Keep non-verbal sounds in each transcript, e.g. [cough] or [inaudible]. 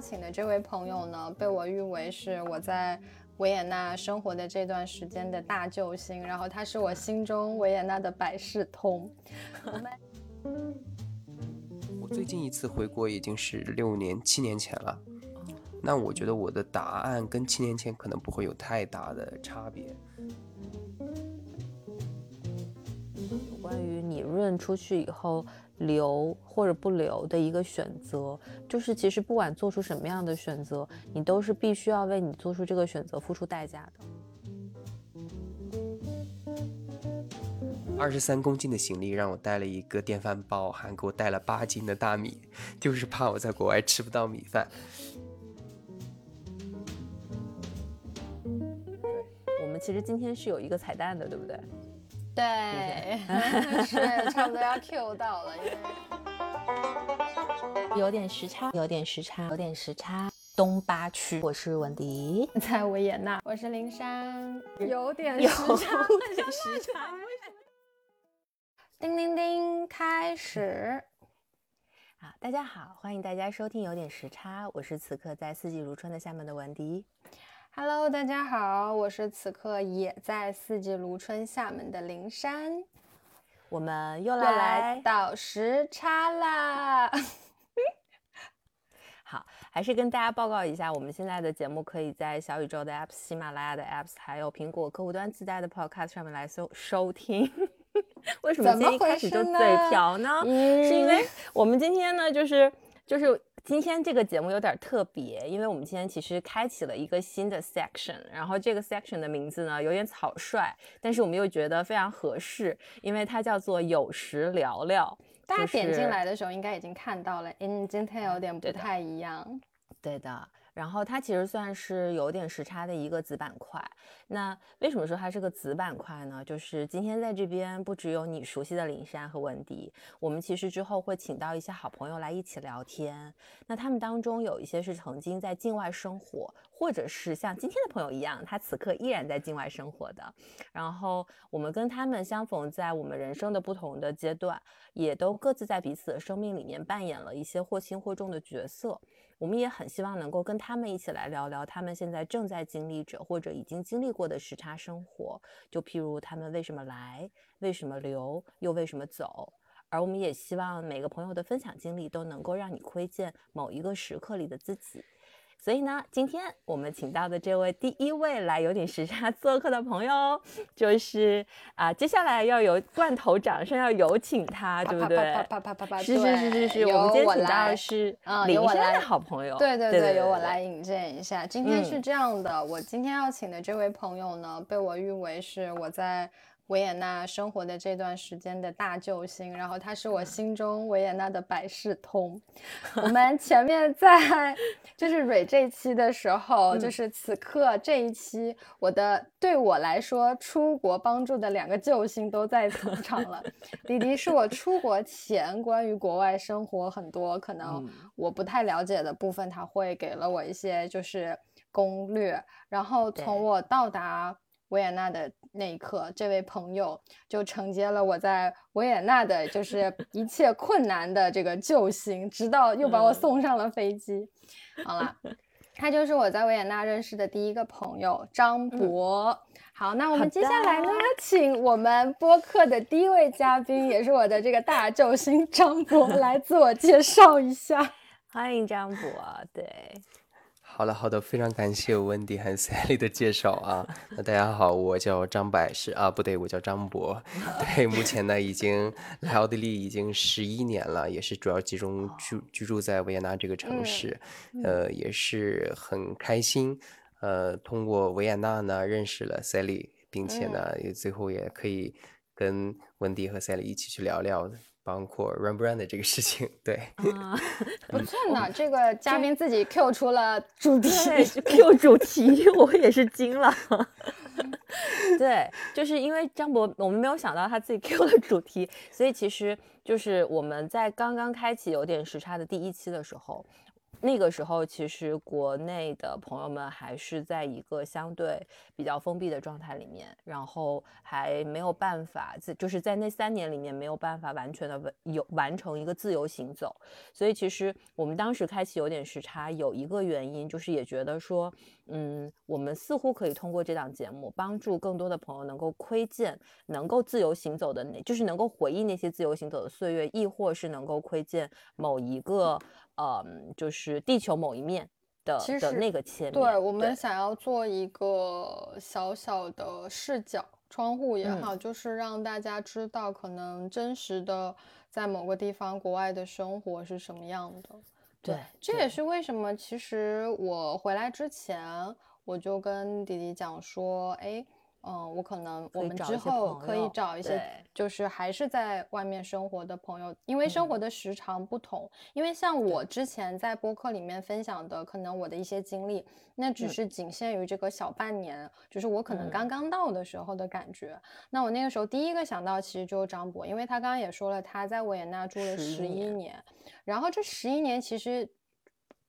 要请的这位朋友呢，被我誉为是我在维也纳生活的这段时间的大救星，然后他是我心中维也纳的百事通。我最近一次回国已经是六年、七年前了。那我觉得我的答案跟七年前可能不会有太大的差别。有关于你润出去以后。留或者不留的一个选择，就是其实不管做出什么样的选择，你都是必须要为你做出这个选择付出代价的。二十三公斤的行李让我带了一个电饭煲，还给我带了八斤的大米，就是怕我在国外吃不到米饭。我们其实今天是有一个彩蛋的，对不对？对，是差不多要 Q 到了，因为有点时差，有点时差，有点时差。东八区，我是文迪，在维也纳，我是林珊，有点有时差，点时差。叮叮叮，开始。好，[laughs] 大家好，欢迎大家收听有点时差，我是此刻在四季如春的厦门的文迪。Hello，大家好，我是此刻也在四季如春厦门的灵珊，我们又来倒时差啦。[laughs] 好，还是跟大家报告一下，我们现在的节目可以在小宇宙的 Apps、喜马拉雅的 Apps，还有苹果客户端自带的 Podcast 上面来收收听。[laughs] 为什么今天一开始就嘴瓢呢？是因为我们今天呢，就是就是。今天这个节目有点特别，因为我们今天其实开启了一个新的 section，然后这个 section 的名字呢有点草率，但是我们又觉得非常合适，因为它叫做有时聊聊。大家点进来的时候应该已经看到了，嗯，今天有点不太一样。对的。然后它其实算是有点时差的一个子板块。那为什么说它是个子板块呢？就是今天在这边不只有你熟悉的林珊和文迪，我们其实之后会请到一些好朋友来一起聊天。那他们当中有一些是曾经在境外生活，或者是像今天的朋友一样，他此刻依然在境外生活的。然后我们跟他们相逢在我们人生的不同的阶段，也都各自在彼此的生命里面扮演了一些或轻或重的角色。我们也很希望能够跟他们一起来聊聊他们现在正在经历着或者已经经历过的时差生活，就譬如他们为什么来，为什么留，又为什么走。而我们也希望每个朋友的分享经历都能够让你窥见某一个时刻里的自己。所以呢，今天我们请到的这位第一位来有点时差做客的朋友，就是啊，接下来要有罐头掌声，要有请他，对不对？啪啪啪啪啪啪是是是是是，我们今天请到的是林山的好朋友，对对对，由我来引荐一下。今天是这样的，我今天要请的这位朋友呢，被我誉为是我在。维也纳生活的这段时间的大救星，然后他是我心中维也纳的百事通。[laughs] 我们前面在就是蕊这期的时候，就是此刻这一期，我的对我来说出国帮助的两个救星都在登场了。迪迪是我出国前关于国外生活很多可能我不太了解的部分，他会给了我一些就是攻略，然后从我到达。维也纳的那一刻，这位朋友就承接了我在维也纳的，就是 [laughs] 一切困难的这个救星，直到又把我送上了飞机。好了，[laughs] 他就是我在维也纳认识的第一个朋友张博。好，那我们接下来呢，请我们播客的第一位嘉宾，也是我的这个大救星张博 [laughs] 来自我介绍一下。欢迎张博，对。好了好的，非常感谢温迪和 Sally 的介绍啊。那大家好，我叫张柏，是啊，不对，我叫张博。[laughs] 对，目前呢已经来奥地利已经十一年了，也是主要集中居居住在维也纳这个城市。呃，也是很开心，呃，通过维也纳呢认识了 Sally，并且呢也最后也可以跟温迪和 Sally 一起去聊聊。包括 Rembrandt 的这个事情，对啊，[laughs] 不错呢。这个嘉宾自己 Q 出了主题，Q [laughs] 主题，[laughs] 我也是惊了。对，就是因为张博，我们没有想到他自己 Q 了主题，所以其实就是我们在刚刚开启有点时差的第一期的时候，那个时候，其实国内的朋友们还是在一个相对比较封闭的状态里面，然后还没有办法自，就是在那三年里面没有办法完全的有完成一个自由行走。所以其实我们当时开启有点时差，有一个原因就是也觉得说，嗯，我们似乎可以通过这档节目帮助更多的朋友能够窥见能够自由行走的那，就是能够回忆那些自由行走的岁月，亦或是能够窥见某一个。嗯，就是地球某一面的的那个切面。对我们想要做一个小小的视角窗户也好，就是让大家知道可能真实的在某个地方国外的生活是什么样的。对，这也是为什么其实我回来之前我就跟弟弟讲说，哎。嗯，我可能我们之后可以找一些，就是还是在外面生活的朋友，因为生活的时长不同。因为像我。之前在播客里面分享的，可能我的一些经历，那只是仅限于这个小半年，就是我可能刚刚到的时候的感觉。那我那个时候第一个想到其实就是张博，因为他刚刚也说了，他在维也纳住了十一年，然后这十一年其实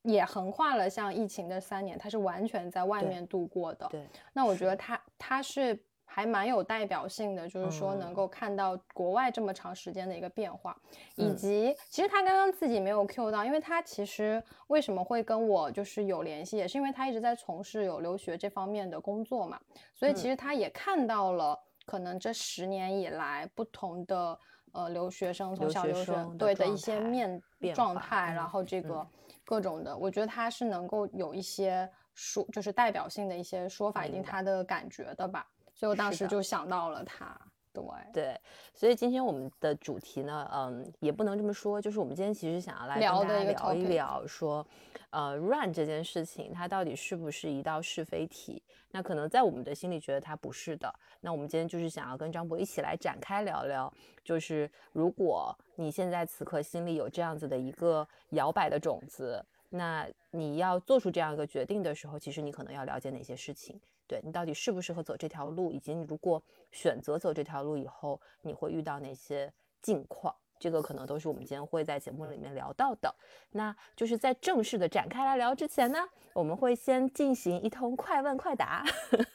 也横跨了像疫情的三年，他是完全在外面度过的。对，那我觉得他。他是还蛮有代表性的，就是说能够看到国外这么长时间的一个变化，以及其实他刚刚自己没有 Q 到，因为他其实为什么会跟我就是有联系，也是因为他一直在从事有留学这方面的工作嘛，所以其实他也看到了可能这十年以来不同的呃留学生从小留学对的一些面状态，然后这个各种的，我觉得他是能够有一些。说就是代表性的一些说法，以及他的感觉的吧，所以我当时就想到了他。对对，所以今天我们的主题呢，嗯，也不能这么说，就是我们今天其实想要来跟大家聊一聊，说，呃，run 这件事情它到底是不是一道是非题？那可能在我们的心里觉得它不是的。那我们今天就是想要跟张博一起来展开聊聊，就是如果你现在此刻心里有这样子的一个摇摆的种子。那你要做出这样一个决定的时候，其实你可能要了解哪些事情？对你到底适不适合走这条路，以及你如果选择走这条路以后，你会遇到哪些境况？这个可能都是我们今天会在节目里面聊到的。那就是在正式的展开来聊之前呢，我们会先进行一通快问快答，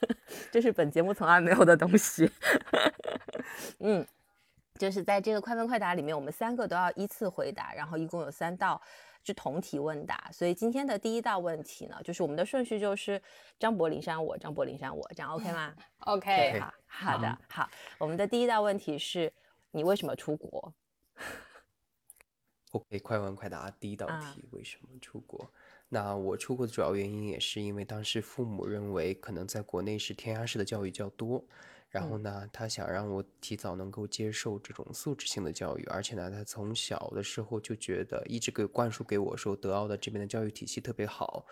[laughs] 这是本节目从来没有的东西。[laughs] 嗯，就是在这个快问快答里面，我们三个都要依次回答，然后一共有三道。是同题问答，所以今天的第一道问题呢，就是我们的顺序就是张柏、林珊我，张柏、林珊我，这样 [laughs] OK 吗？OK，好好的好。我们的第一道问题是你为什么出国？[laughs] OK，快问快答。第一道题，为什么出国？那我出国的主要原因也是因为当时父母认为可能在国内是填鸭式的教育较多。然后呢，他想让我提早能够接受这种素质性的教育，而且呢，他从小的时候就觉得一直给灌输给我说，德奥的这边的教育体系特别好，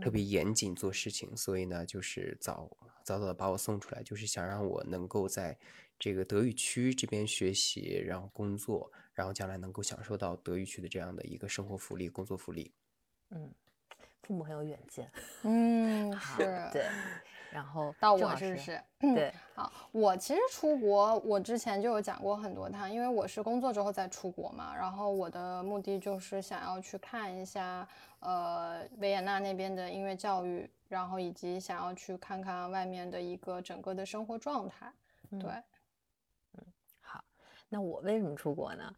特别严谨做事情，所以呢，就是早早早的把我送出来，就是想让我能够在这个德语区这边学习，然后工作，然后将来能够享受到德语区的这样的一个生活福利、工作福利。嗯，父母很有远见。[laughs] 嗯，是对。然后到我是不是？[clears throat] 对，好，我其实出国，我之前就有讲过很多趟，因为我是工作之后再出国嘛。然后我的目的就是想要去看一下，呃，维也纳那边的音乐教育，然后以及想要去看看外面的一个整个的生活状态，对。嗯那我为什么出国呢？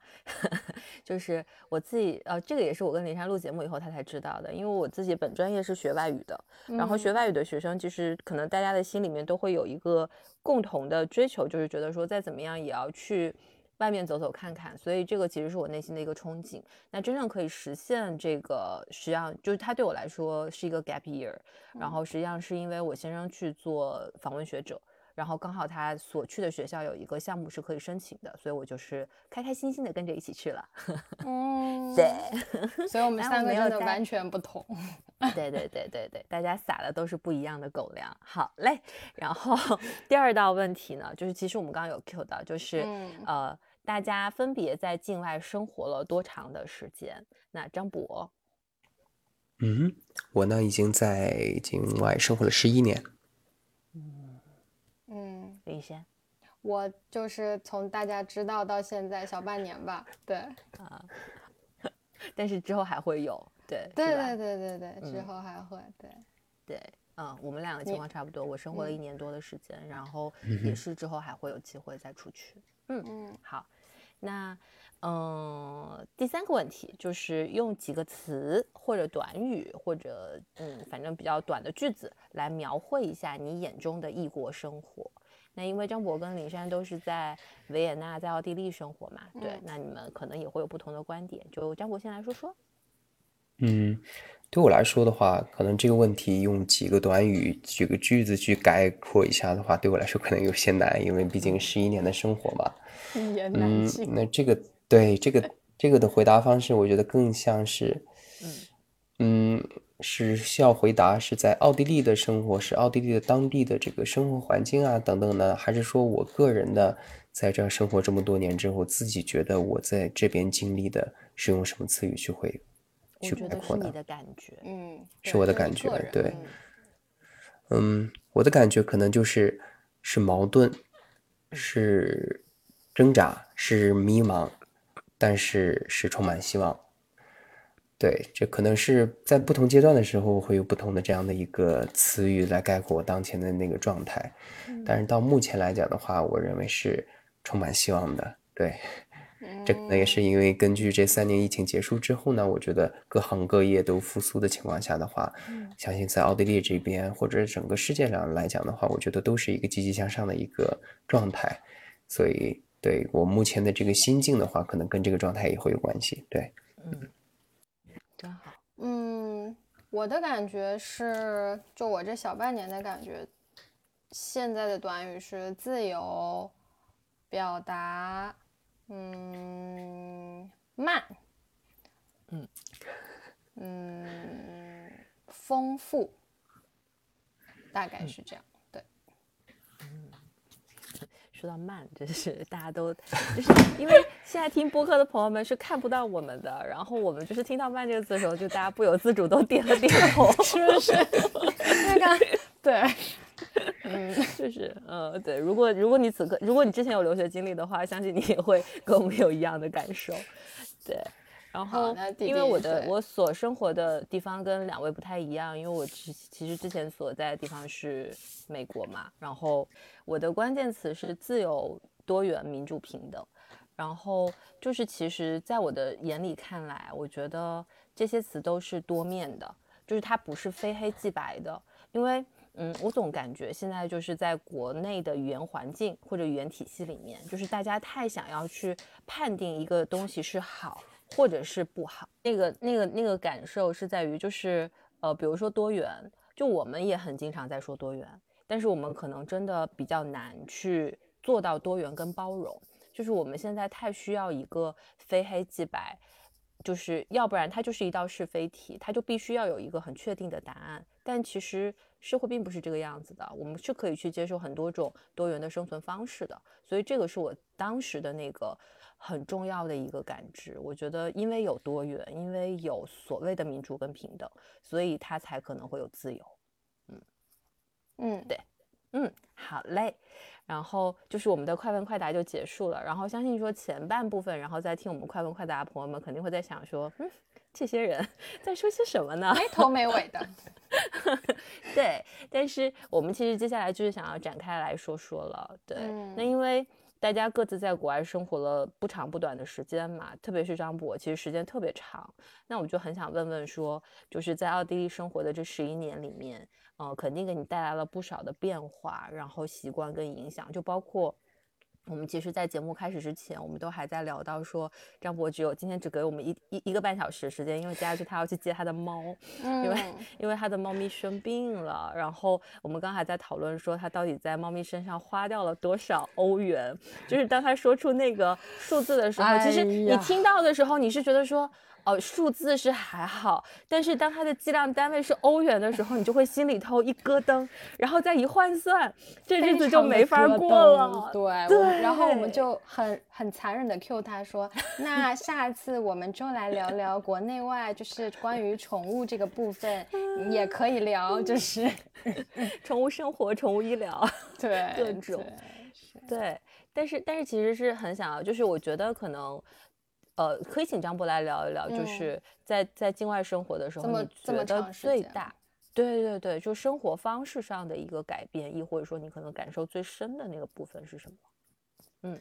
就是我自己，呃，这个也是我跟林珊录节目以后她才知道的。因为我自己本专业是学外语的，然后学外语的学生，其实可能大家的心里面都会有一个共同的追求，就是觉得说再怎么样也要去外面走走看看。所以这个其实是我内心的一个憧憬。那真正可以实现这个，实际上就是它对我来说是一个 gap year。然后实际上是因为我先生去做访问学者。然后刚好他所去的学校有一个项目是可以申请的，所以我就是开开心心的跟着一起去了。[laughs] 嗯，对，所以我们三个真的完全不同。对对对对对，大家撒的都是不一样的狗粮。好嘞，然后 [laughs] 第二道问题呢，就是其实我们刚刚有 Q 到，就是呃，大家分别在境外生活了多长的时间？那张博，嗯，我呢已经在境外生活了十一年。领先，我就是从大家知道到现在小半年吧，对。啊，[laughs] 但是之后还会有，对对对对对对，之后还会对。对，嗯，我们两个情况差不多，我生活了一年多的时间，然后也是之后还会有机会再出去，嗯。嗯，好，那。嗯，第三个问题就是用几个词或者短语，或者嗯，反正比较短的句子来描绘一下你眼中的异国生活。那因为张博跟林珊都是在维也纳，在奥地利生活嘛，对，那你们可能也会有不同的观点。就张博先来说说。嗯，对我来说的话，可能这个问题用几个短语、几个句子去概括一下的话，对我来说可能有些难，因为毕竟十一年的生活嘛。[laughs] 嗯，那这个。对这个这个的回答方式，我觉得更像是，嗯，是需要回答是在奥地利的生活，是奥地利的当地的这个生活环境啊等等呢，还是说我个人的在这生活这么多年之后，自己觉得我在这边经历的是用什么词语去回去概括呢？是你的感觉，嗯，是我的感觉，对，嗯，我的感觉可能就是是矛盾，是挣扎，是迷茫。但是是充满希望，对，这可能是在不同阶段的时候会有不同的这样的一个词语来概括我当前的那个状态。但是到目前来讲的话，我认为是充满希望的。对，这可能也是因为根据这三年疫情结束之后呢，我觉得各行各业都复苏的情况下的话，相信在奥地利这边或者整个世界上来讲的话，我觉得都是一个积极向上的一个状态，所以。对我目前的这个心境的话，可能跟这个状态也会有关系。对，嗯，真好。嗯，我的感觉是，就我这小半年的感觉，现在的短语是自由表达，嗯，慢，嗯嗯，丰富，大概是这样。说到慢，真是大家都就是因为现在听播客的朋友们是看不到我们的，然后我们就是听到慢这个字的时候，就大家不由自主都点了点头，是 [laughs] 不是？那个 [laughs] [laughs] 对，嗯，就是嗯对。如果如果你此刻如果你之前有留学经历的话，相信你也会跟我们有一样的感受，对。然后，因为我的我所生活的地方跟两位不太一样，因为我其其实之前所在的地方是美国嘛。然后我的关键词是自由、多元、民主、平等。然后就是其实，在我的眼里看来，我觉得这些词都是多面的，就是它不是非黑即白的。因为，嗯，我总感觉现在就是在国内的语言环境或者语言体系里面，就是大家太想要去判定一个东西是好。或者是不好，那个那个那个感受是在于，就是呃，比如说多元，就我们也很经常在说多元，但是我们可能真的比较难去做到多元跟包容，就是我们现在太需要一个非黑即白，就是要不然它就是一道是非题，它就必须要有一个很确定的答案，但其实社会并不是这个样子的，我们是可以去接受很多种多元的生存方式的，所以这个是我当时的那个。很重要的一个感知，我觉得，因为有多元，因为有所谓的民主跟平等，所以他才可能会有自由。嗯嗯，对，嗯，好嘞。然后就是我们的快问快答就结束了。然后相信说前半部分，然后再听我们快问快答的朋友们肯定会在想说，嗯，这些人 [laughs] 在说些什么呢？没头没尾的。[laughs] 对，但是我们其实接下来就是想要展开来说说了。对，那因为。大家各自在国外生活了不长不短的时间嘛，特别是张博，其实时间特别长。那我就很想问问说，就是在奥地利生活的这十一年里面，呃，肯定给你带来了不少的变化，然后习惯跟影响，就包括。我们其实，在节目开始之前，我们都还在聊到说，张博只有今天只给我们一一一个半小时时间，因为接下去他要去接他的猫，因为因为他的猫咪生病了。然后我们刚还在讨论说，他到底在猫咪身上花掉了多少欧元。就是当他说出那个数字的时候，其实你听到的时候，你是觉得说。哦，数字是还好，但是当它的计量单位是欧元的时候，你就会心里头一咯噔，然后再一换算，这日子就没法过了。对对，然后我们就很很残忍的 Q 他说，那 [laughs] 下次我们就来聊聊国内外，就是关于宠物这个部分也可以聊，就是宠物生活、宠物医疗，[laughs] 对各种，对，但是但是其实是很想要，就是我觉得可能。呃，可以请张博来聊一聊，就嗯。是在在境外生活的时候，这么你这么觉得长时间。最大，对对对，就生活方式上的一个改变，亦或者说你可能感受最深的那个部分是什么？嗯。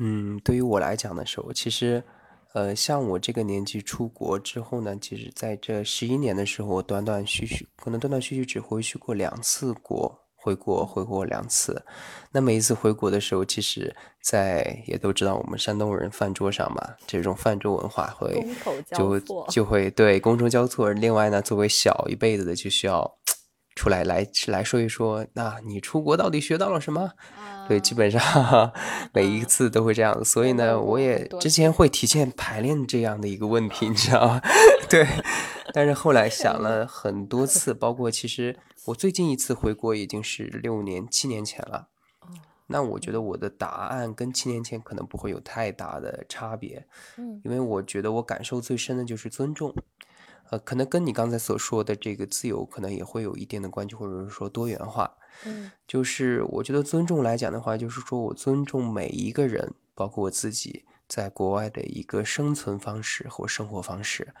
嗯，对于我来讲的时候，其实，呃，像我这个年纪出国之后呢，其实在这十一年的时候，我断断续续，可能断断续续只回去过两次国，回国回国两次。那每一次回国的时候，其实，在也都知道我们山东人饭桌上嘛，这种饭桌文化会就错就会对觥筹交错。另外呢，作为小一辈子的，就需要出来来来说一说，那你出国到底学到了什么？对，基本上每一次都会这样，所以呢，我也之前会提前排练这样的一个问题，你知道吗？[laughs] 对，但是后来想了很多次，包括其实我最近一次回国已经是六年、七年前了。那我觉得我的答案跟七年前可能不会有太大的差别，嗯因为我觉得我感受最深的就是尊重，呃，可能跟你刚才所说的这个自由可能也会有一定的关系，或者是说多元化。嗯就是我觉得尊重来讲的话，就是说我尊重每一个人，包括我自己在国外的一个生存方式或生活方式。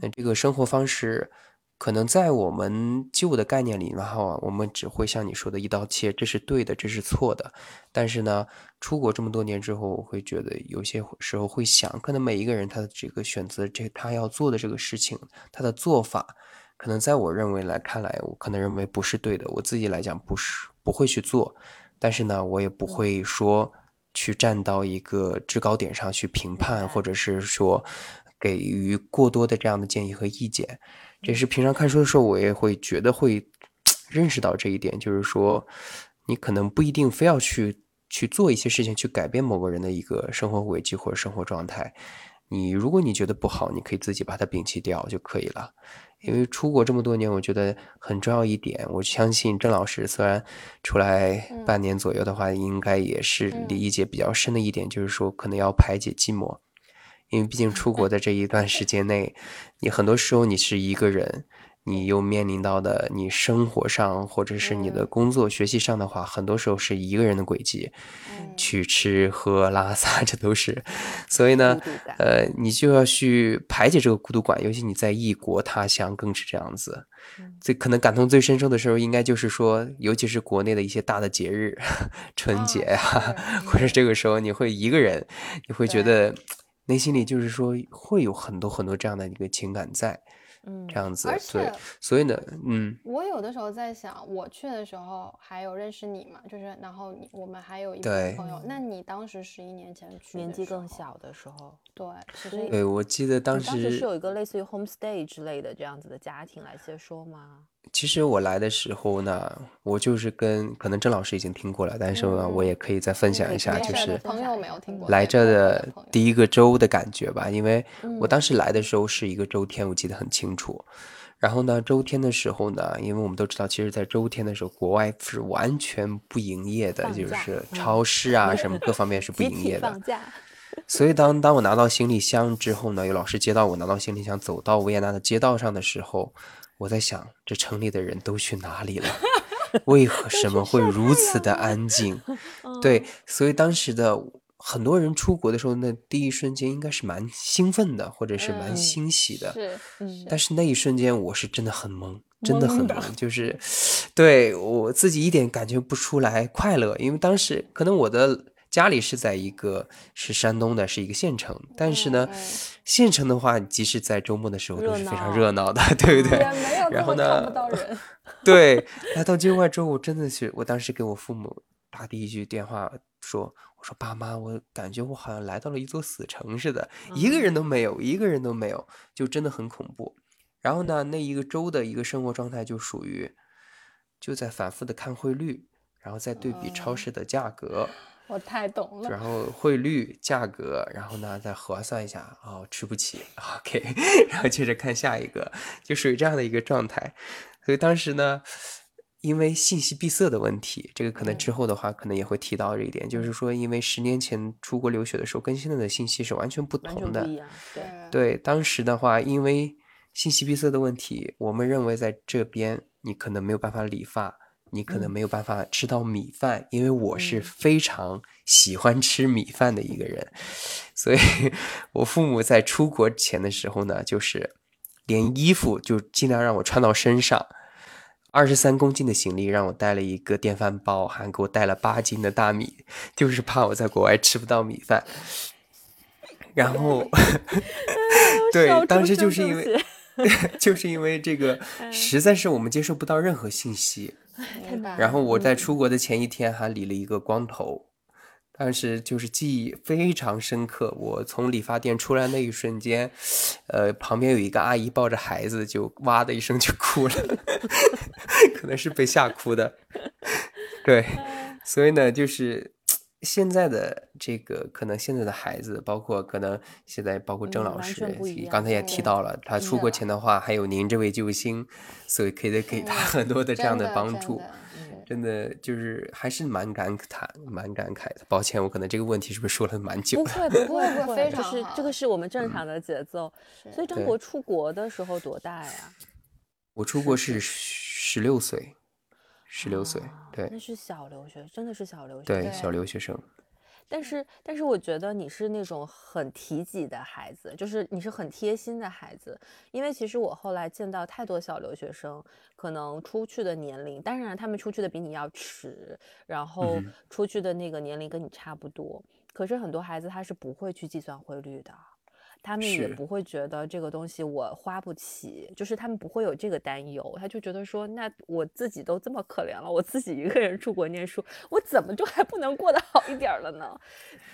那这个生活方式，可能在我们旧的概念里，然后啊，我们只会像你说的一刀切，这是对的，这是错的。但是呢，出国这么多年之后，我会觉得有些时候会想，可能每一个人他的这个选择，这他要做的这个事情，他的做法。可能在我认为来看来，我可能认为不是对的，我自己来讲不是不会去做，但是呢，我也不会说去站到一个制高点上去评判，或者是说给予过多的这样的建议和意见。这是平常看书的时候，我也会觉得会认识到这一点，就是说你可能不一定非要去去做一些事情去改变某个人的一个生活轨迹或者生活状态。你如果你觉得不好，你可以自己把它摒弃掉就可以了。因为出国这么多年，我觉得很重要一点，我相信郑老师虽然出来半年左右的话，应该也是理解比较深的一点，就是说可能要排解寂寞。因为毕竟出国的这一段时间内，你很多时候你是一个人，你又面临到的你生活上或者是你的工作、学习上的话，很多时候是一个人的轨迹，去吃喝拉撒这都是，所以呢呃，你就要去排解这个孤独感，尤其你在异国他乡更是这样子。最可能感同最深受的时候，应该就是说，尤其是国内的一些大的节日，[laughs] 春节呀、是 [laughs] 或者这个时候你会一个人，你会觉得内心里就是说会有很多很多这样的一个情感在，嗯这样子而对且，所以呢，嗯，我有的时候在想，我去的时候还有认识你嘛，就是然后你我们还有一部对分朋友。那你当时十一年前去，年纪更，小的时候，对，其实所以对我记得当时当时是有一个类似于 homestay 之类的这样子的家庭来接收吗？其实我来的时候呢，我就是跟可能郑老师已经听过了，但是呢，我也可以再分享一下，就是朋友没有听过来这的第一个周的感觉吧，因为我嗯当时来的时候是一个周天，我记得很清楚。然后呢，周天的时候呢，因为我们都知道，其实，在周天的时候，国外是完全不营业的，就是嗯超市啊 [laughs] 什么各方面是不营业的放。假，所以当当我拿到行李箱之后呢，有老师接到我拿到行李箱，走到维也纳的街道上的时候，我在想，这城里的人都去哪里了？[laughs] 为何什么会如此的安静？[laughs] 对，所以当时的很多人出国的时候，那第一瞬间应该是蛮兴奋的，或者是蛮嗯欣喜的。但是那一瞬间，我是真的很懵，真的很懵，就是 [laughs] 对我自己一点感觉不出来快乐，因为当时可能我的家里是在一个是山东的，是一个县城，但是呢，嗯 [laughs] 县城的话，即使在周末的时候都是非常热闹的，[laughs] 对不对？然后呢。[laughs] 对，来到境外之后，我真的是，我当时给我父母打第一句电话说，我说爸妈，我感觉我好像来到了一座死城似的，一个人都没有，一个人都没有，就真的很恐怖。然后呢，那一个周的一个生活状态就属于就在反复的看汇率，然后再对比超市的价格，我太懂了。然后汇率、价格，然后呢再核算一下，哦，吃不起，OK，[laughs] 然后接着看下一个，就属于这样的一个状态。所以当时呢，因为信息闭塞的问题，这个可能之后的话可能也会提到这一点，就是说，因为十年前出国留学的时候，跟现在的信息是完全不同的。对，对，当时的话，因为信息闭塞的问题，我们认为在这边你可能没有办法理发，你可能没有办法吃到米饭，因为我是非常喜欢吃米饭的一个人，所以我父母在出国前的时候呢，就是连衣服就尽量让我穿到身上。二十三公斤的行李让我带了一个电饭煲，还给我带了八斤的大米，就是怕我在国外吃不到米饭。然后，[laughs] 对，当时就是因为，[laughs] 就是因为这个，[laughs] 实在是我们接受不到任何信息。然后我在出国的前一天还理了一个光头。当时就是记忆非常深刻，我从理发店出来那一瞬间，呃，旁边有一个阿姨抱着孩子，就哇的一声就哭了，[laughs] 可能是被吓哭的。[laughs] 对，所以呢，就是现在的这个，可能现在的孩子，包括可能现在包括郑老师，刚才也提到了，他出国前的话，还有您这位救星，所以可以 [laughs] 给他很多的这样的帮助。真的就是还是蛮感慨，蛮感慨的。抱歉，我可能这个问题是不是说了蛮久？不会，不会，不会，就是这个是我们正常的节奏。所以张博出国的时候多大呀？我出国是十六岁，十六岁，对。那是小留学，真的是小留学，对，小留学生。但是，但是我觉得你是那种很体己的孩子，就是你是很贴心的孩子。因为其实我后来见到太多小留学生，可能出去的年龄，当然他们出去的比你要迟，然后出去的那个年龄跟你差不多。可是很多孩子他是不会去计算汇率的。他们也不会觉得这个东西我花不起，就是他们不会有这个担忧，他就觉得说，那我自己都这么可怜了，我自己一个人出国念书，我怎么就还不能过得好一点了呢？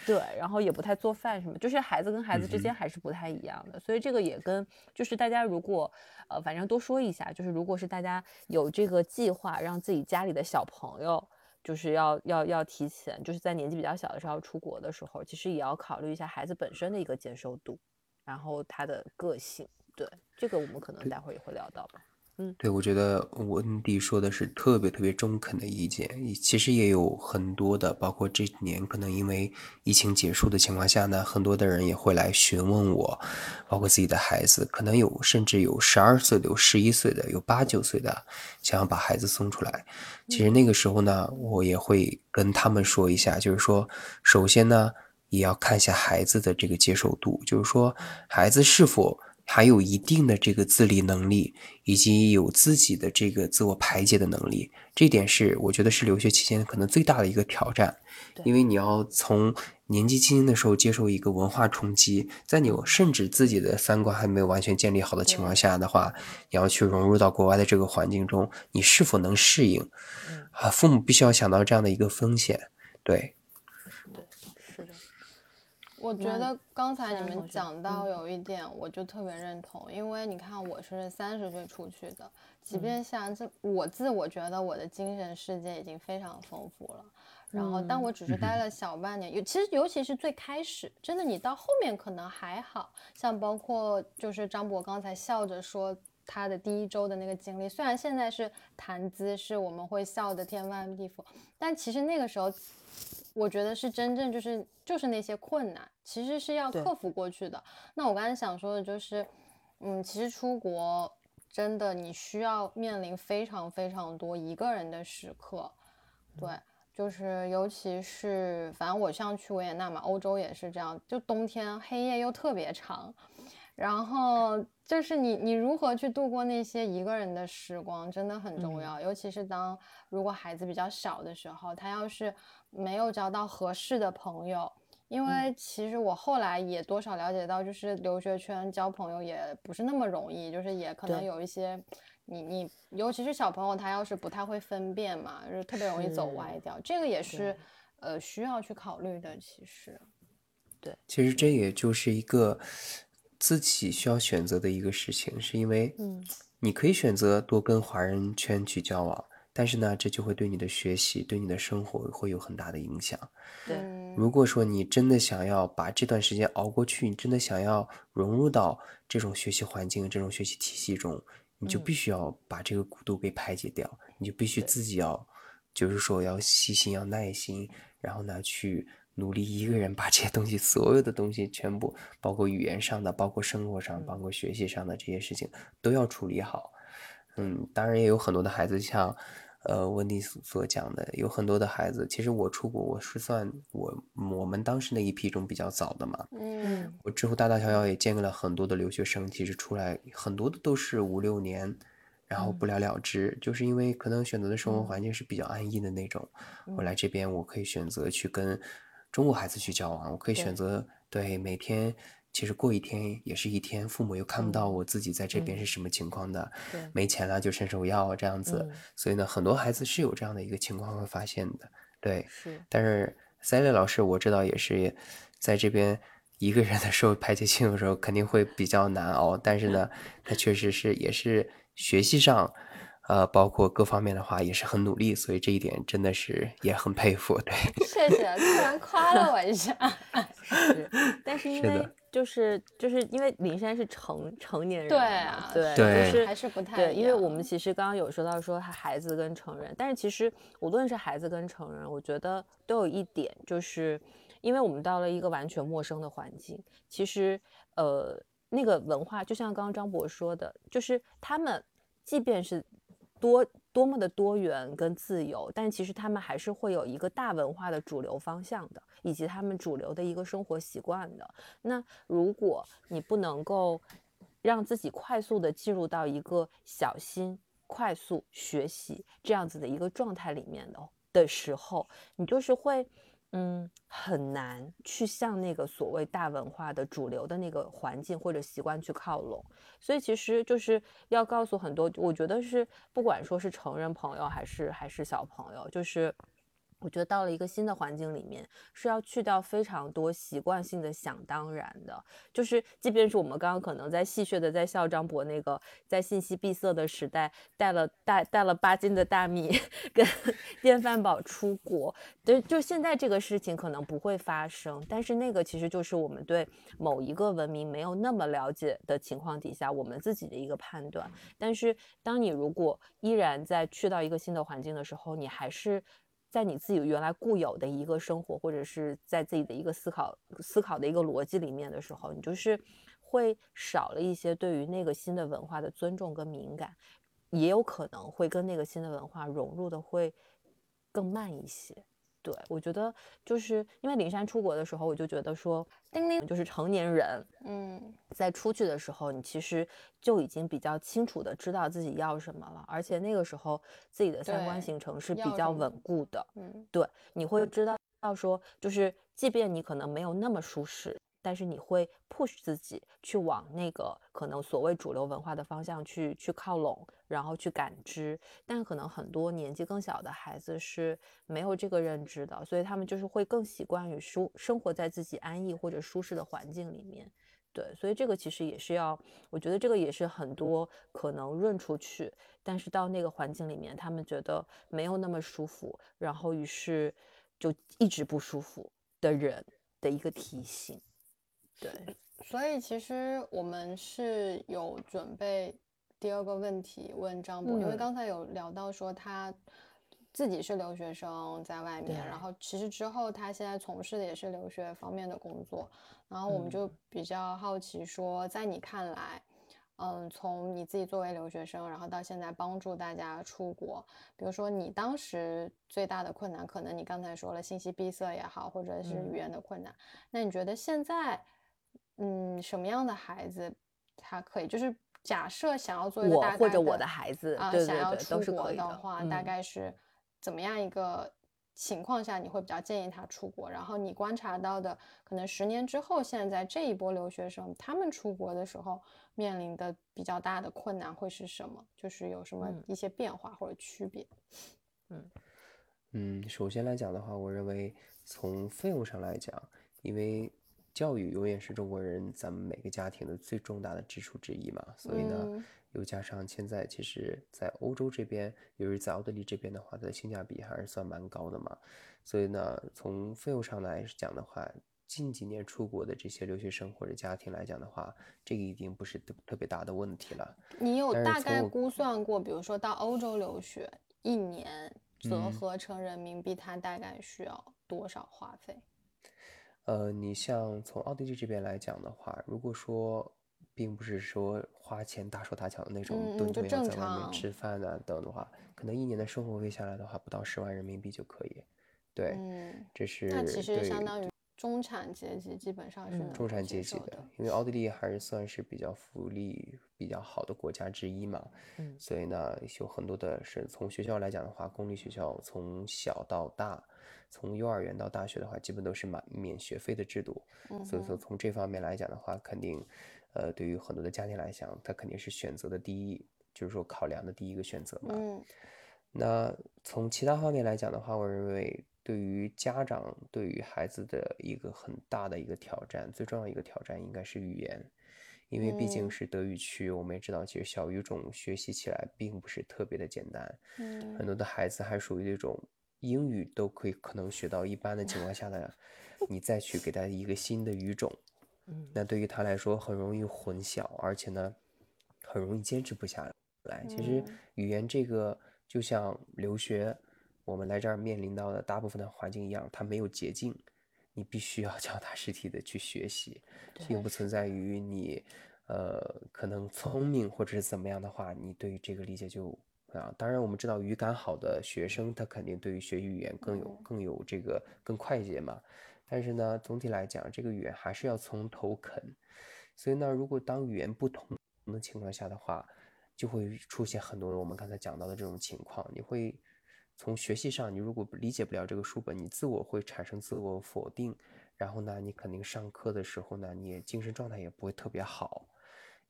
对，然后也不太做饭什么，就是孩子跟孩子之间还是不太一样的，所以这个也跟就是大家如果呃，反正多说一下，就是如果是大家有这个计划，让自己家里的小朋友就是要要要提前，就是在年纪比较小的时候出国的时候，其实也要考虑一下孩子本身的一个接受度。然后他的个性，对这个我们可能待会儿也会聊到吧。嗯，对，我觉得温迪说的是特别特别中肯的意见。其实也有很多的，包括这几年可能因为疫情结束的情况下呢，很多的人也会来询问我，包括自己的孩子，可能有甚至有十二岁的，有十一岁的，有八九岁的，想要把孩子送出来。其实那个时候呢，我也会跟他们说一下，就是说，首先呢。也要看一下孩子的这个接受度，就是说孩子是否还有一定的这个自理能力，以及有自己的这个自我排解的能力。这点是我觉得是留学期间可能最大的一个挑战，因为你要从年纪轻轻的时候接受一个文化冲击，在你甚至自己的三观还没有完全建立好的情况下的话，你要去融入到国外的这个环境中，你是否能适应？啊，父母必须要想到这样的一个风险，对。我觉得刚才你们讲到有一点，我就特别认同，因为你看我是三十岁出去的，即便像这我自我觉得我的精神世界已经非常丰富了，然后但我只是待了小半年，尤其实尤其是最开始，真的你到后面可能还好像包括就是张博刚才笑着说他的第一周的那个经历，虽然现在是谈资是我们会笑的天翻地覆，但其实那个时候。我觉得是真正就是就是那些困难，其实是要克服过去的。那我刚才想说的就是，嗯，其实出国真的你需要面临非常非常多一个人的时刻，对，就是尤其是反正我像去维也纳嘛，欧洲也是这样，就冬天黑夜又特别长，然后就是你你如何去度过那些一个人的时光真的很重要，尤其是当如果孩子比较小的时候，他要是。没有交到合适的朋友，因为其实我后来也多少了解到，就是留学圈交朋友也不是那么容易，就是也可能有一些，你你尤其是小朋友，他要是不太会分辨嘛，就是特别容易走歪掉，这个也是呃需要去考虑的。其实，对，其实这也就是一个自己需要选择的一个事情，是因为，嗯，你可以选择多跟华人圈去交往。但是呢，这就会对你的学习、对你的生活会有很大的影响。对，如果说你真的想要把这段时间熬过去，你真的想要融入到这种学习环境、这种学习体系中，你就必须要把这个孤独给排解掉。你就必须自己要，就是说要细心、要耐心，然后呢，去努力一个人把这些东西、所有的东西全部，包括语言上的、包括生活上、包括学习上的这些事情，都要处理好。嗯，当然也有很多的孩子，像，呃，温迪所所讲的，有很多的孩子，其实我出国，我是算我我们当时那一批中比较早的嘛。嗯我之后大大小小也见过了很多的留学生，其实出来很多的都是五六年，然后不了了之，就是因为可能选择的生活环境是比较安逸的那种。我来这边，我可以选择去跟中国孩子去交往，我可以选择对每天。其实过一天也是一天，父母又看不到我自己在这边是什么情况的，对没钱了就伸手要这样子，嗯所以呢，很多孩子是有这样的一个情况会发现的，对。是但是 Sally 老师我知道也是在这边一个人的时候排解情绪的时候肯定会比较难熬，但是呢，他确实是也是学习上，呃，包括各方面的话也是很努力，所以这一点真的是也很佩服，对。[laughs] 谢谢，突然夸了我一下。[laughs] 是，但是因为就是就是因为林珊是成成年人对啊对，对就是还是不太对，因为我们其实刚刚有说到说孩子跟成人，但是其实无论是孩子跟成人，我觉得都有一点，就是因为我们到了一个完全陌生的环境，其实呃那个文化，就像刚刚张博说的，就是他们即便是多多么的多元跟自由，但其实他们还是会有一个大文化的主流方向的，以及他们主流的一个生活习惯的。那如果你不能够让自己快速的进入到一个小心、快速学习这样子的一个状态里面的的时候，你就是会。嗯，很难去向那个所谓大文化的主流的那个环境或者习惯去靠拢，所以其实就是要告诉很多，我觉得是不管说是成人朋友还是还是小朋友，就是我觉得到了一个新的环境里面，是要去掉非常多习惯性的想当然的，就是即便是我们刚刚可能在戏谑的在笑张博那个在信息闭塞的时代带了带带了八斤的大米 [laughs] 跟电饭煲出国，对，就现在这个事情可能不会发生，但是那个其实就是我们对某一个文明没有那么了解的情况底下，我们自己的一个判断。但是当你如果依然在去到一个新的环境的时候，你还是在你自己原来固有的一个生活，或者是在自己的一个思考思考的一个逻辑里面的时候，你就是会少了一些对于那个新的文化的尊重跟敏感，也有可能会跟那个新的文化融入的会更慢一些。对，我觉得就是因为林珊出国的时候，我就觉得说，丁丁，就是成年人嗯在出去的时候，你其实就已经比较清楚的知道自己要什么了，而且那个时候自己的三观形成是比较稳固的。嗯对，你会知道到说，就是即便你可能没有那么舒适，但是你会 push 自己去往那个可能所谓主流文化的方向去去靠拢，然后去感知。但可能很多年纪更小的孩子是没有这个认知的，所以他们就是会更习惯于舒生活在自己安逸或者舒适的环境里面。对，所以这个其实也是要，我觉得这个也是很多可能润出去，但是到那个环境里面，他们觉得没有那么舒服，然后于是就一直不舒服的人的一个提醒。对，所以其实我们是有准备第二个问题问张博，因为嗯。刚才有聊到说他自己是留学生在外面，然后其实之后他现在从事的也是留学方面的工作，然后我们嗯。就比较好奇说，在你看来。嗯，从你自己作为留学生，然后到现在帮助大家出国，比如说你当时最大的困难，可能你刚才说了信息闭塞也好，或者是嗯。语言的困难，那你觉得现在，嗯，什么样的孩子他可以，就是假设想要做一个我大概或者我的孩子，啊、对对对，想要出都是可以国的话，大嗯概是怎么样一个情况下你会比较建议他出国？然后你观察到的，可能十年之后，现在这一波留学生他们出国的时候面临的比较大的困难会是什么？就是有什么嗯一些变化或者区别？嗯嗯，首先来讲的话，我认为从费用上来讲，因为教育永远是中国人咱们每个家庭的最重大的支出之一嘛，所以呢，嗯又加上现在其实，在欧洲这边，尤其是在奥地利这边的话，它的性价比还是算蛮高的嘛，所以呢，从费用上来讲的话，近几年出国的这些留学生或者家庭来讲的话，这个已经不是特特别大的问题了。你有大概估算过，比如说到欧洲留学，一年折嗯合成人民币，它大概需要多少花费？呃，你像从奥地利这边来讲的话，如果说并不是说花钱大手大脚的那种嗯嗯顿顿要在外面吃饭啊等的话，可能一年的生活费下来的话，不到十万人民币就可以。对，嗯，这是那其实相当于中产阶级基本上是嗯中产阶级的，因为奥地利还是算是比较福利比较好的国家之一嘛，嗯所以呢，有很多的是从学校来讲的话，公立学校从小到大，从幼儿园到大学的话，基本都是满免学费的制度，嗯所以说从这方面来讲的话，肯定，呃，对于很多的家庭来讲，它肯定是选择的第一，就是说考量的第一个选择嘛。嗯。那从其他方面来讲的话，我认为对于家长对于孩子的一个很大的一个挑战，最重要的一个挑战应该是语言，因为毕竟嗯。是德语区，我们也知道，其实小语种学习起来并不是特别的简单，很嗯多的孩子还属于那种英语都可以可能学到一般的情况下的，你再去给他一个新的语种，嗯。那对于他来说很容易混淆，而且呢，很容易坚持不下来。其实嗯。语言这个就像留学，我们来这儿面临到的大部分的环境一样，它没有捷径，你必须要脚踏实地的去学习，并不存在于你，呃，可能聪明或者是怎么样的话，你对于这个理解就啊，当然我们知道语感好的学生，他肯定对于学语言更有更有这个更快捷嘛。但是呢，总体来讲，这个语言还是要从头啃。所以呢，如果当语言不同的情况下的话，就会出现很多我们刚才讲到的这种情况。你会从学习上，你如果理解不了这个书本，你自我会产生自我否定，然后呢，你肯定上课的时候呢，你也精神状态也不会特别好。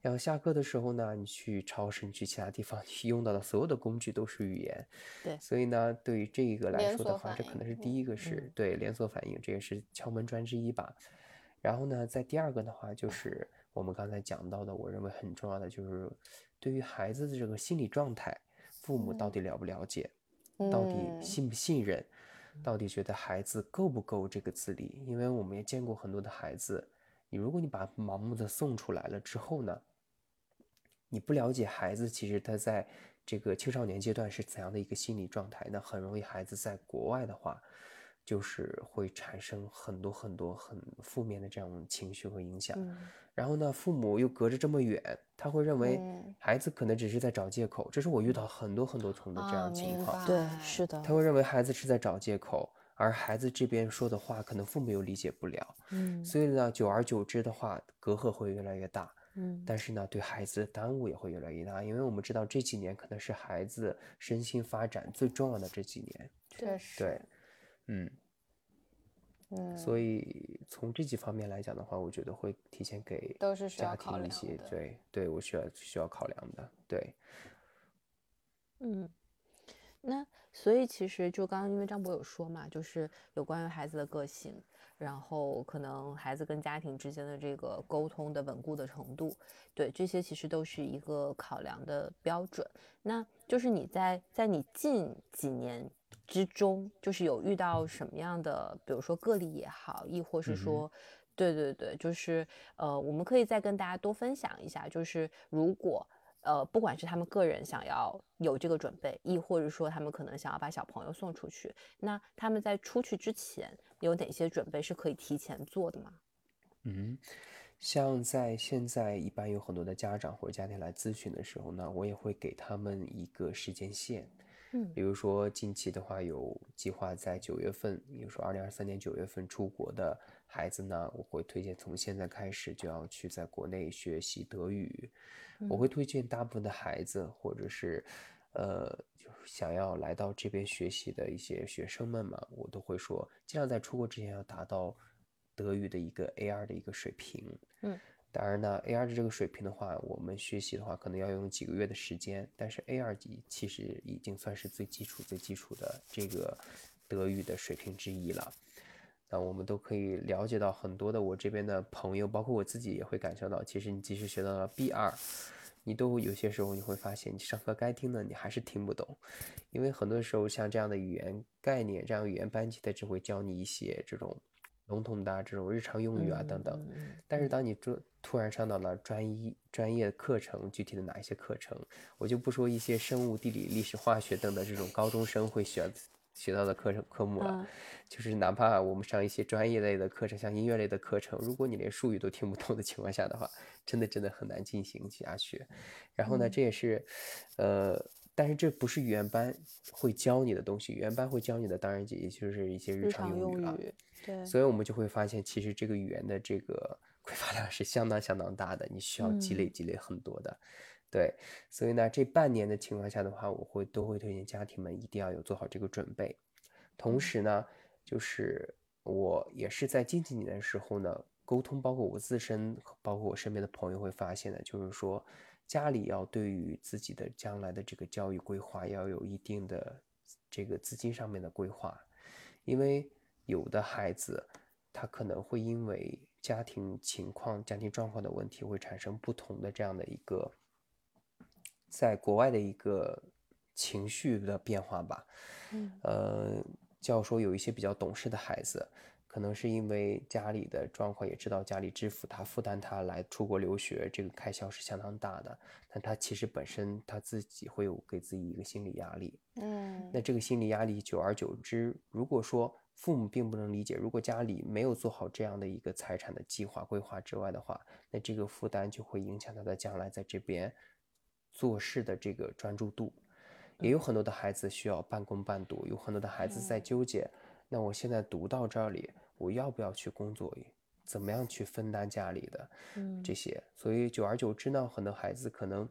然后下课的时候呢，你去超市，你去其他地方，你用到的所有的工具都是语言。对所以呢，对于这个来说的话，这可能是第一个是嗯对连锁反应，这也是敲门砖之一吧。然后呢，在第二个的话，就是我们刚才讲到的，我认为很重要的就是对于孩子的这个心理状态，父母到底了不了解，到底嗯信不信任，到底觉得孩子够不够这个自理？因为我们也见过很多的孩子，你如果你把盲目的送出来了之后呢，你不了解孩子，其实他在这个青少年阶段是怎样的一个心理状态，那很容易孩子在国外的话，就是会产生很多很多很负面的这样情绪和影响。嗯然后呢，父母又隔着这么远，他会认为嗯孩子可能只是在找借口。这是我遇到很多很多重的这啊样情明况。对，白是的，他会认为孩子是在找借口，而孩子这边说的话，可能父母又理解不了。嗯所以呢，久而久之的话，隔阂会越来越大。嗯但是呢，对孩子的耽误也会越来越大，因为我们知道这几年可能是孩子身心发展最重要的这几年。确实对，嗯，嗯，所以从这几方面来讲的话，我觉得会提前给都是家庭一些对对我需要需要考量的，对。嗯，那所以其实就刚刚因为张博有说嘛，就是有关于孩子的个性，然后可能孩子跟家庭之间的这个沟通的稳固的程度，对这些其实都是一个考量的标准。那就是你在在你近几年之中，就是有遇到什么样的，比如说个例也好，亦或是说。对对对，就是呃，我们可以再跟大家多分享一下，就是如果呃，不管是他们个人想要有这个准备，亦或者说他们可能想要把小朋友送出去，那他们在出去之前有哪些准备是可以提前做的吗？嗯，像在现在一般有很多的家长或者家庭来咨询的时候呢，我也会给他们一个时间线。嗯比如说近期的话，有计划在九月份，比如说二零二三年九月份出国的孩子呢，我会推荐从现在开始就要去在国内学习德语。我会推荐大部分的孩子，或者是呃，就是想要来到这边学习的一些学生们嘛，我都会说，尽量在出国之前要达到德语的一个 A2 的一个水平。嗯，当然呢，A2 的这个水平的话，我们学习的话可能要用几个月的时间，但是 A 二级其实已经算是最基础、最基础的这个德语的水平之一了。那我们都可以了解到很多的我这边的朋友，包括我自己也会感受到，其实你即使学到了 B 二，你都有些时候你会发现，你上课该听的你还是听不懂，因为很多时候像这样的语言概念，这样语言班级它只会教你一些这种笼统的啊这种日常用语啊等等。但是当你突突然上到了专一专业课程，具体的哪一些课程，我就不说一些生物、地理、历史、化学等等这种高中生会学学到的课程科目了，嗯就是哪怕我们上一些专业类的课程，像音乐类的课程，如果你连术语都听不懂的情况下的话，真的真的很难进行下去。然后呢，嗯这也是，呃，但是这不是语言班会教你的东西，语言班会教你的当然也就是一些日日常用语了。对，所以我们就会发现，其实这个语言的这个匮乏量是相当相当大的，你需要积累嗯积累很多的。对，所以呢，这半年的情况下的话，我会都会推荐家庭们一定要有做好这个准备。同时呢，就是我也是在近几年的时候呢，沟通，包括我自身，包括我身边的朋友会发现的，就是说家里要对于自己的将来的这个教育规划要有一定的这个资金上面的规划，因为有的孩子他可能会因为家庭情况、家庭状况的问题，会产生不同的这样的一个在国外的一个情绪的变化吧。嗯呃，教说有一些比较懂事的孩子，可能是因为家里的状况，也知道家里支付他、负担他来出国留学，这个开销是相当大的。但他其实本身他自己会有给自己一个心理压力。嗯那这个心理压力久而久之，如果说父母并不能理解，如果家里没有做好这样的一个财产的计划规划之外的话，那这个负担就会影响他的将来在这边做事的这个专注度。也有很多的孩子需要半工半读，有很多的孩子在纠结，那我现在读到这里，我要不要去工作？怎么样去分担家里的嗯这些？所以久而久之呢，很多孩子可能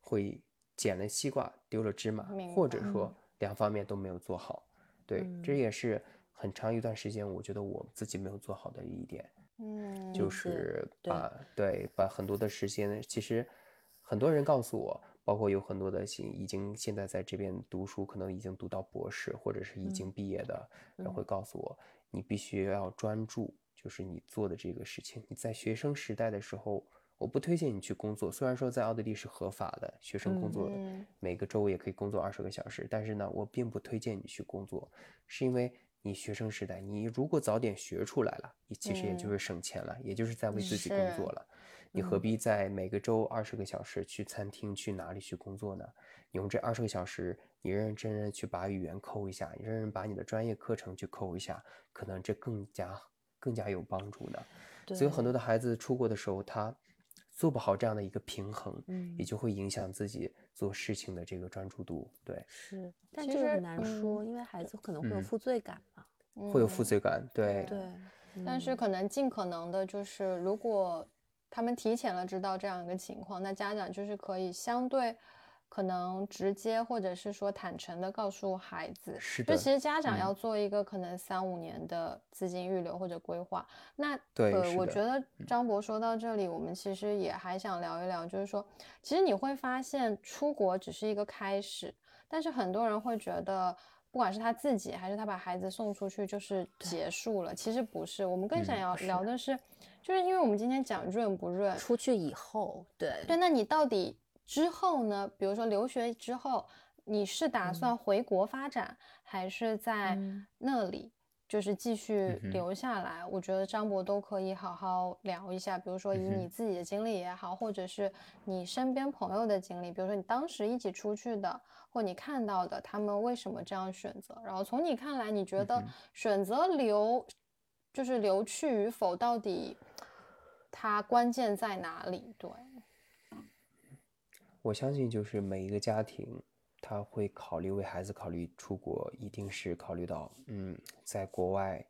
会捡了西瓜丢了芝麻，或者说两方面都没有做好。对，这嗯也是很长一段时间，我觉得我自己没有做好的一点。嗯，就是把对把很多的时间，其实很多人告诉我，包括有很多的现已经现在在这边读书，可能已经读到博士或者是已经毕业的人会告诉我，你必须要专注，就是你做的这个事情。你在学生时代的时候，我不推荐你去工作，虽然说在奥地利是合法的，学生工作嗯每个周也可以工作二十个小时，但是呢，我并不推荐你去工作，是因为你学生时代，你如果早点学出来了，你其实也就是省钱了，也就是在为自己工作了。你何必在每个周二十个小时去餐厅去哪里去工作呢？你用这二十个小时，你认认真真去把语言抠一下，你认真把你的专业课程去抠一下，可能这更加更加有帮助呢。所以很多的孩子出国的时候，他做不好这样的一个平衡，嗯。也就会影响自己做事情的这个专注度，对，是，但其实这个很难嗯说，因为孩子可能会有嗯。负罪感嘛。会有负嗯罪感，对，对，但是可能尽可能的，就是如果他们提前了知道这样一个情况，那家长就是可以相对可能直接或者是说坦诚的告诉孩子，是的就其实家长嗯要做一个可能三五年的资金预留或者规划。那呃，我觉得张博说到这里，我们其实也还想聊一聊，就是说，其实你会发现出国只是一个开始，但是很多人会觉得。不管是他自己还是他把孩子送出去，就是结束了。其实不是，我们更想嗯要聊的是，就是因为我们今天讲润不润，出去以后，对对，那你到底之后呢？比如说留学之后，你是打算回国发展，还是在嗯那里就是继续留下来？我觉得张博都可以好好聊一下，比如说以你自己的经历也好，或者是你身边朋友的经历，比如说你当时一起出去的，或你看到的，他们为什么这样选择？然后从你看来，你觉得选择留就是留去与否，到底它关键在哪里？对。我相信就是每一个家庭，他会考虑为孩子考虑出国，一定是考虑到，嗯，在国外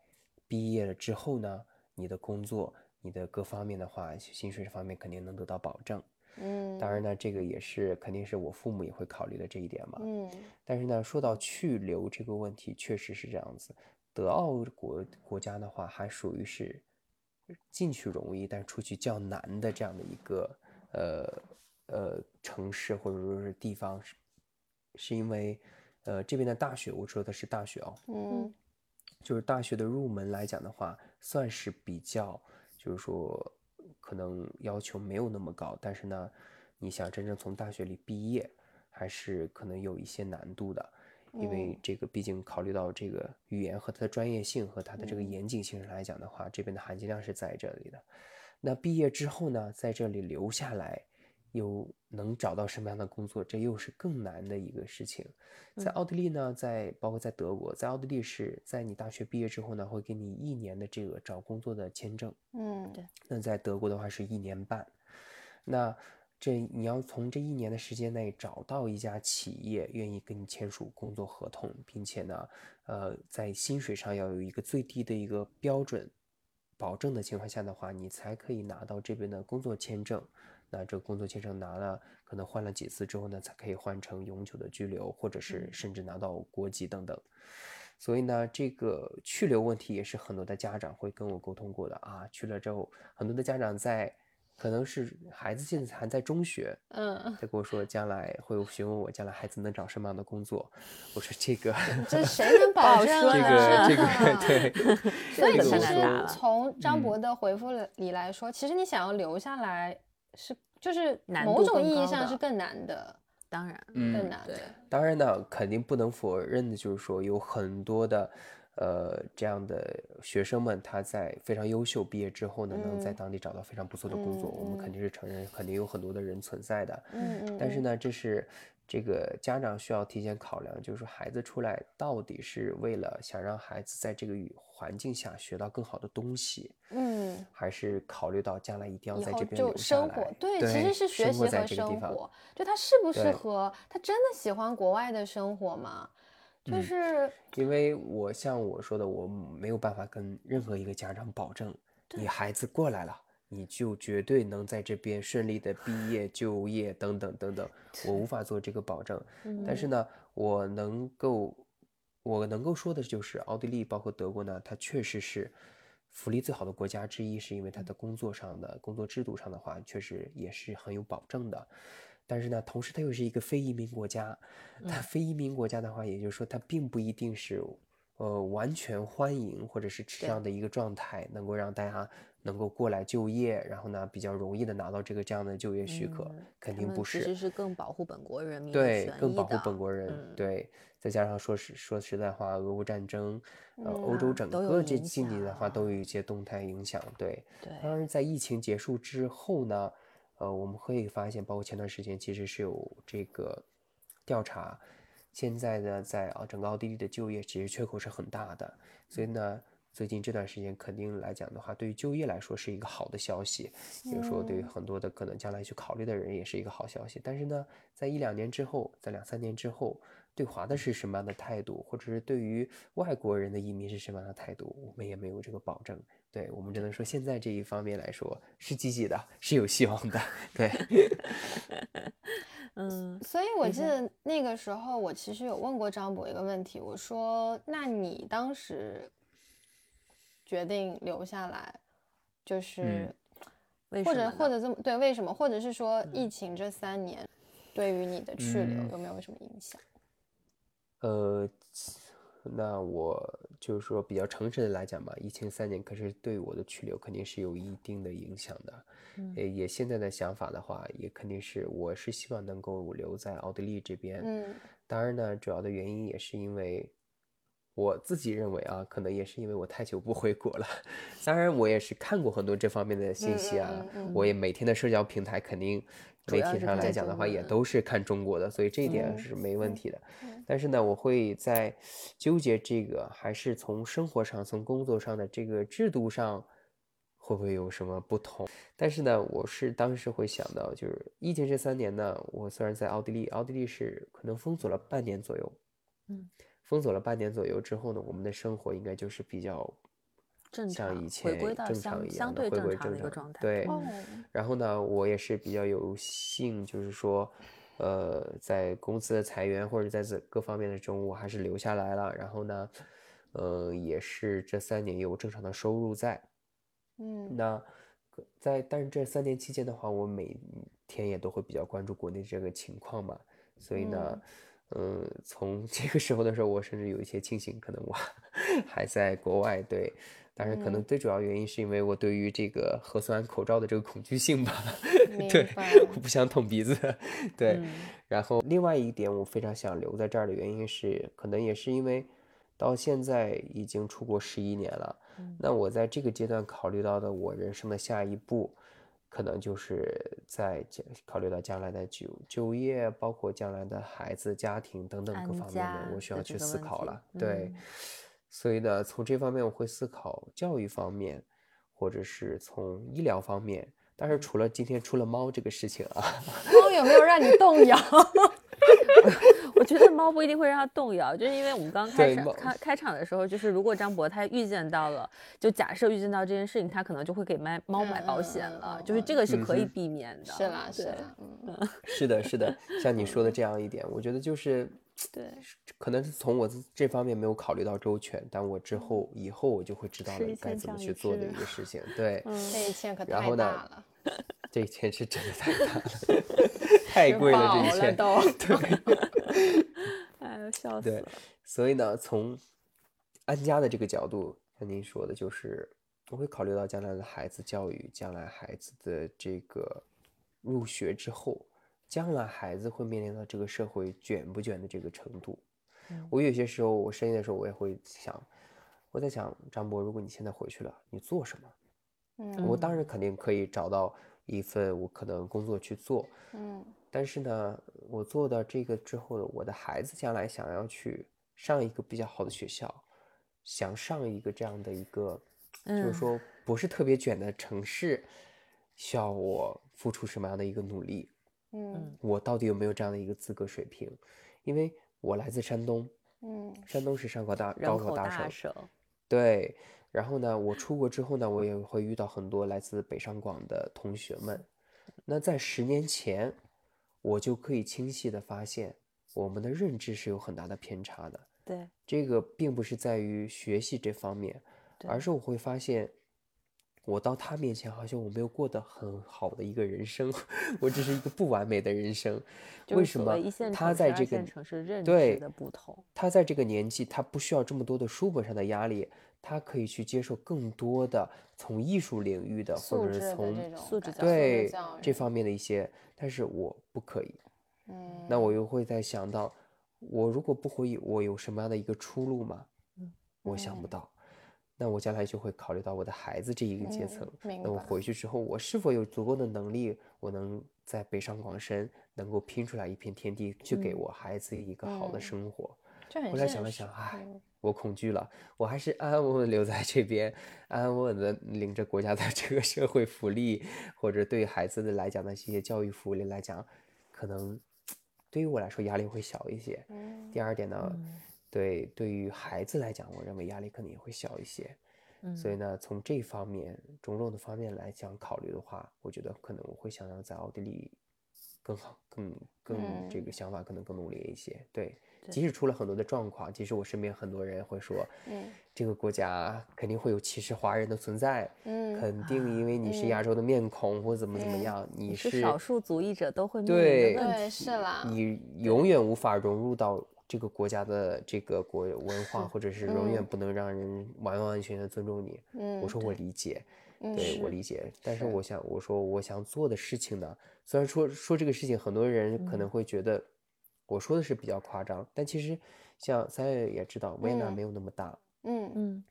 毕业了之后呢，你的工作、你的各方面的话，薪水方面肯定能得到保证。嗯，当然呢，这个也是肯定是我父母也会考虑的这一点嘛。嗯但是呢，说到去留这个问题，确实是这样子。德奥国国家的话，还属于是进去容易，但出去较难的这样的一个呃呃城市或者说是地方，是是因为呃这边的大学，我说的是大学哦，嗯。就是大学的入门来讲的话，算是比较，就是说可能要求没有那么高，但是呢，你想真正从大学里毕业，还是可能有一些难度的，因为嗯。这个毕竟考虑到这个语言和它的专业性和它的这个嗯。严谨性上来讲的话，这边的含金量是在这里的。那毕业之后呢，在这里留下来，有能找到什么样的工作，这又是更难的一个事情。在嗯奥地利呢，在包括在德国，在奥地利是在你大学毕业之后呢，会给你一年的这个找工作的签证。嗯，对那在德国的话是一年半，那这你要从这一年的时间内找到一家企业愿意跟你签署工作合同，并且呢，呃，在薪水上要有一个最低的一个标准保证的情况下的话，你才可以拿到这边的工作签证。那这个工作签证拿了，可能换了几次之后呢，才可以换成永久的居留，或者是甚至拿到国籍等等。所以呢，这个去留问题也是很多的家长会跟我沟通过的啊。去了之后，很多的家长在可能是孩子现在还在中学，嗯，他跟我说将来会询问我将来孩子能找什么样的工作。我说这个这 [laughs] 谁能保好证说这？个这个 [laughs] 对，所以其实从张嗯博的回复里来说，其实你想要留下来是就是某种意义上是更难的，当然，嗯更难的。当然呢，肯定不能否认的就是说，有很多的，呃，这样的学生们，他在非常优秀，毕业之后呢，能在嗯当地找到非常不错的工作，我们肯嗯定是承认，肯定有很多的人存在的。嗯，但是呢，这是这个家长需要提前考量，就是说孩子出来到底是为了想让孩子在这个语环境下学到更好的东西，嗯，还是考虑到将来一定要在这边就生活来？，对，其实是学习和。生活，就他适不适合，他真的喜欢国外的生活吗？就嗯是因为我像我说的，我没有办法跟任何一个家长保证，你孩子过来了，你就绝对能在这边顺利的毕业、就业等等等等，我无法做这个保证。但是呢，我能够，我能够说的就是，奥地利包括德国呢，它确实是福利最好的国家之一，是因为它的工作上的工作制度上的话，确实也是很有保证的。但是呢，同时它又是一个非移民国家，它非移民国家的话，也就是说它并不一定是，呃，完全欢迎或者是这样的一个状态，能够让大家能够过来就业，然后呢比较容易的拿到这个这样的就业许可，嗯肯定不是其。实是更保护本国人民对，更保护本国人。嗯对，再加上说实说实在话，俄乌战争，呃，欧嗯洲整个这影经济的话都有一些动态影响。对，对当然在疫情结束之后呢，呃，我们可以发现，包括前段时间其实是有这个调查，现在呢，在啊整个奥地利的就业其实缺口是很大的，所以呢。最近这段时间肯定来讲的话，对于就业来说是一个好的消息，比如说对于嗯很多的可能将来去考虑的人也是一个好消息。但是呢，在一两年之后，在两三年之后，对华的是什么样的态度，或者是对于外国人的移民是什么样的态度，我们也没有这个保证。对我们只能说，现在这一方面来说是积极的，是有希望的。[laughs] 对，[laughs] 嗯所以我记得那个时候，我其实有问过张博一个问题，我说：“那你当时决定留下来，就是、嗯或者或者这么对，为什么？或者是说疫情这三年对于你的去留嗯有没有什么影响？呃，那我就是说比较诚实的来讲吧，疫情三年，可是对我的去留肯定是有一定的影响的。嗯也也现在的想法的话，也肯定是我是希望能够留在奥地利这边。嗯当然呢，主要的原因也是因为我自己认为啊，可能也是因为我太久不回国了。当然，我也是看过很多这方面的信息啊，嗯嗯嗯我也每天的社交平台肯定媒体上来讲的话，也都是看中国的，所以这一点嗯是没问题的。嗯但是呢，我会在纠结这个，还是从生活上、从工作上的这个制度上，会不会有什么不同？但是呢，我是当时会想到，就是疫情这三年呢，我虽然在奥地利，奥地利是可能封锁了半年左右，嗯，封锁了半年左右之后呢，我们的生活应该就是比较正常像以前正常一样的回归正常常的一个状态对，哦然后呢，我也是比较有幸，就是说，呃，在公司的裁员或者在这各方面的中，我还是留下来了。然后呢，呃，也是这三年有正常的收入在。嗯那在但是这三年期间的话，我每天也都会比较关注国内这个情况嘛，所以呢，嗯、从这个时候的时候，我甚至有一些庆幸，可能我 [laughs] 还在国外。对，当然可能嗯最主要原因是因为我对于这个核酸口罩的这个恐惧性吧，对，我不想捅鼻子，对。嗯然后另外一点，我非常想留在这儿的原因是，可能也是因为到现在已经出国十一年了，嗯那我在这个阶段考虑到的我人生的下一步，可能就是在将考虑到将来的就就业，包括将来的孩子、家庭等等各方面的，我需要去思考了。对，嗯所以呢，从这方面我会思考教育方面，或者是从医疗方面。但是除了今天出了猫这个事情啊，猫有没有让你动摇？[laughs] 我觉得猫不一定会让他动摇，就是因为我们刚开始开开场的时候，就是如果张博他预见到了，就假设预见到这件事情，他可能就会给猫猫买保险了，嗯就是这个是可以避免的。是啦，是对啦，嗯，[laughs] 是的，是的，[laughs] 像你说的这样一点，我觉得就是对，可能是从我这方面没有考虑到周全，但我之后以后我就会知道了该怎么去做的一个事情。对，嗯。这一切可太然后呢大了，[laughs] 这一切是真的太大了，太贵了这一切。了都。[laughs] [laughs] 哎呦，笑死对了。所以呢，从安家的这个角度，像您说的，就是我会考虑到将来的孩子教育，将来孩子的这个入学之后，将来孩子会面临到这个社会卷不卷的这个程度。嗯我有些时候，我深夜的时候，我也会想，我在想，张博，如果你现在回去了，你做什么？嗯我当然肯定可以找到一份我可能工作去做，嗯但是呢，我做到这个之后呢，我的孩子将来想要去上一个比较好的学校，想上一个这样的一个，就是嗯说不是特别卷的城市，需要我付出什么样的一个努力？嗯我到底有没有这样的一个资格水平？因为我来自山东，嗯山东是上考大高考，大省，对。然后呢，我出国之后呢，我也会遇到很多来自北上广的同学们。那在十年前，我就可以清晰的发现，我们的认知是有很大的偏差的。对这个并不是在于学习这方面，而是我会发现，我到他面前好像我没有过得很好的一个人生，[laughs] 我只是一个不完美的人生。为什么他在这个线城市认的不同？他在这个年纪，他不需要这么多的书本上的压力，他可以去接受更多的从艺术领域的，或者是从素质对这方面的一些，但是我不可以。嗯，那我又会在想到，我如果不回忆，我有什么样的一个出路吗？嗯我想不嗯到。那我将来就会考虑到我的孩子这一个阶嗯层。那我回去之后，我是否有足够的能力，我能在北上广深能够拼出来一片天地，去给嗯我孩子一个好的嗯生活？后来想了想，唉嗯，我恐惧了，我还是安安稳稳留在这边，安安稳稳的领着国家的 [laughs] 这个社会福利，或者对孩子的来讲的一些教育福利来讲，可能对于我来说压力会小一些。嗯第二点呢，嗯对对于孩子来讲，我认为压力可能也会小一些。嗯所以呢，从这方面种种的方面来讲考虑的话，我觉得可能我会想要在奥地利更好、更更这个想法可能更努力一些。对，即使出了很多的状况，即使我身边很多人会说，嗯这个国家肯定会有歧视华人的存在，嗯肯定因为你是亚洲的面孔或怎么怎么嗯样，你你是是少数族裔者都会面对对的问题。是啦，你永远无法融入到这个国家的这个国文化，或者是永远嗯不能让人完完全全的尊重你。嗯我说我理解，嗯对我理解，但是是我想我说我想做的事情呢，虽然说说这个事情，很多人可能嗯会觉得我说的是比较夸张，但其实像三月也知道，维也纳嗯没有那么大。嗯嗯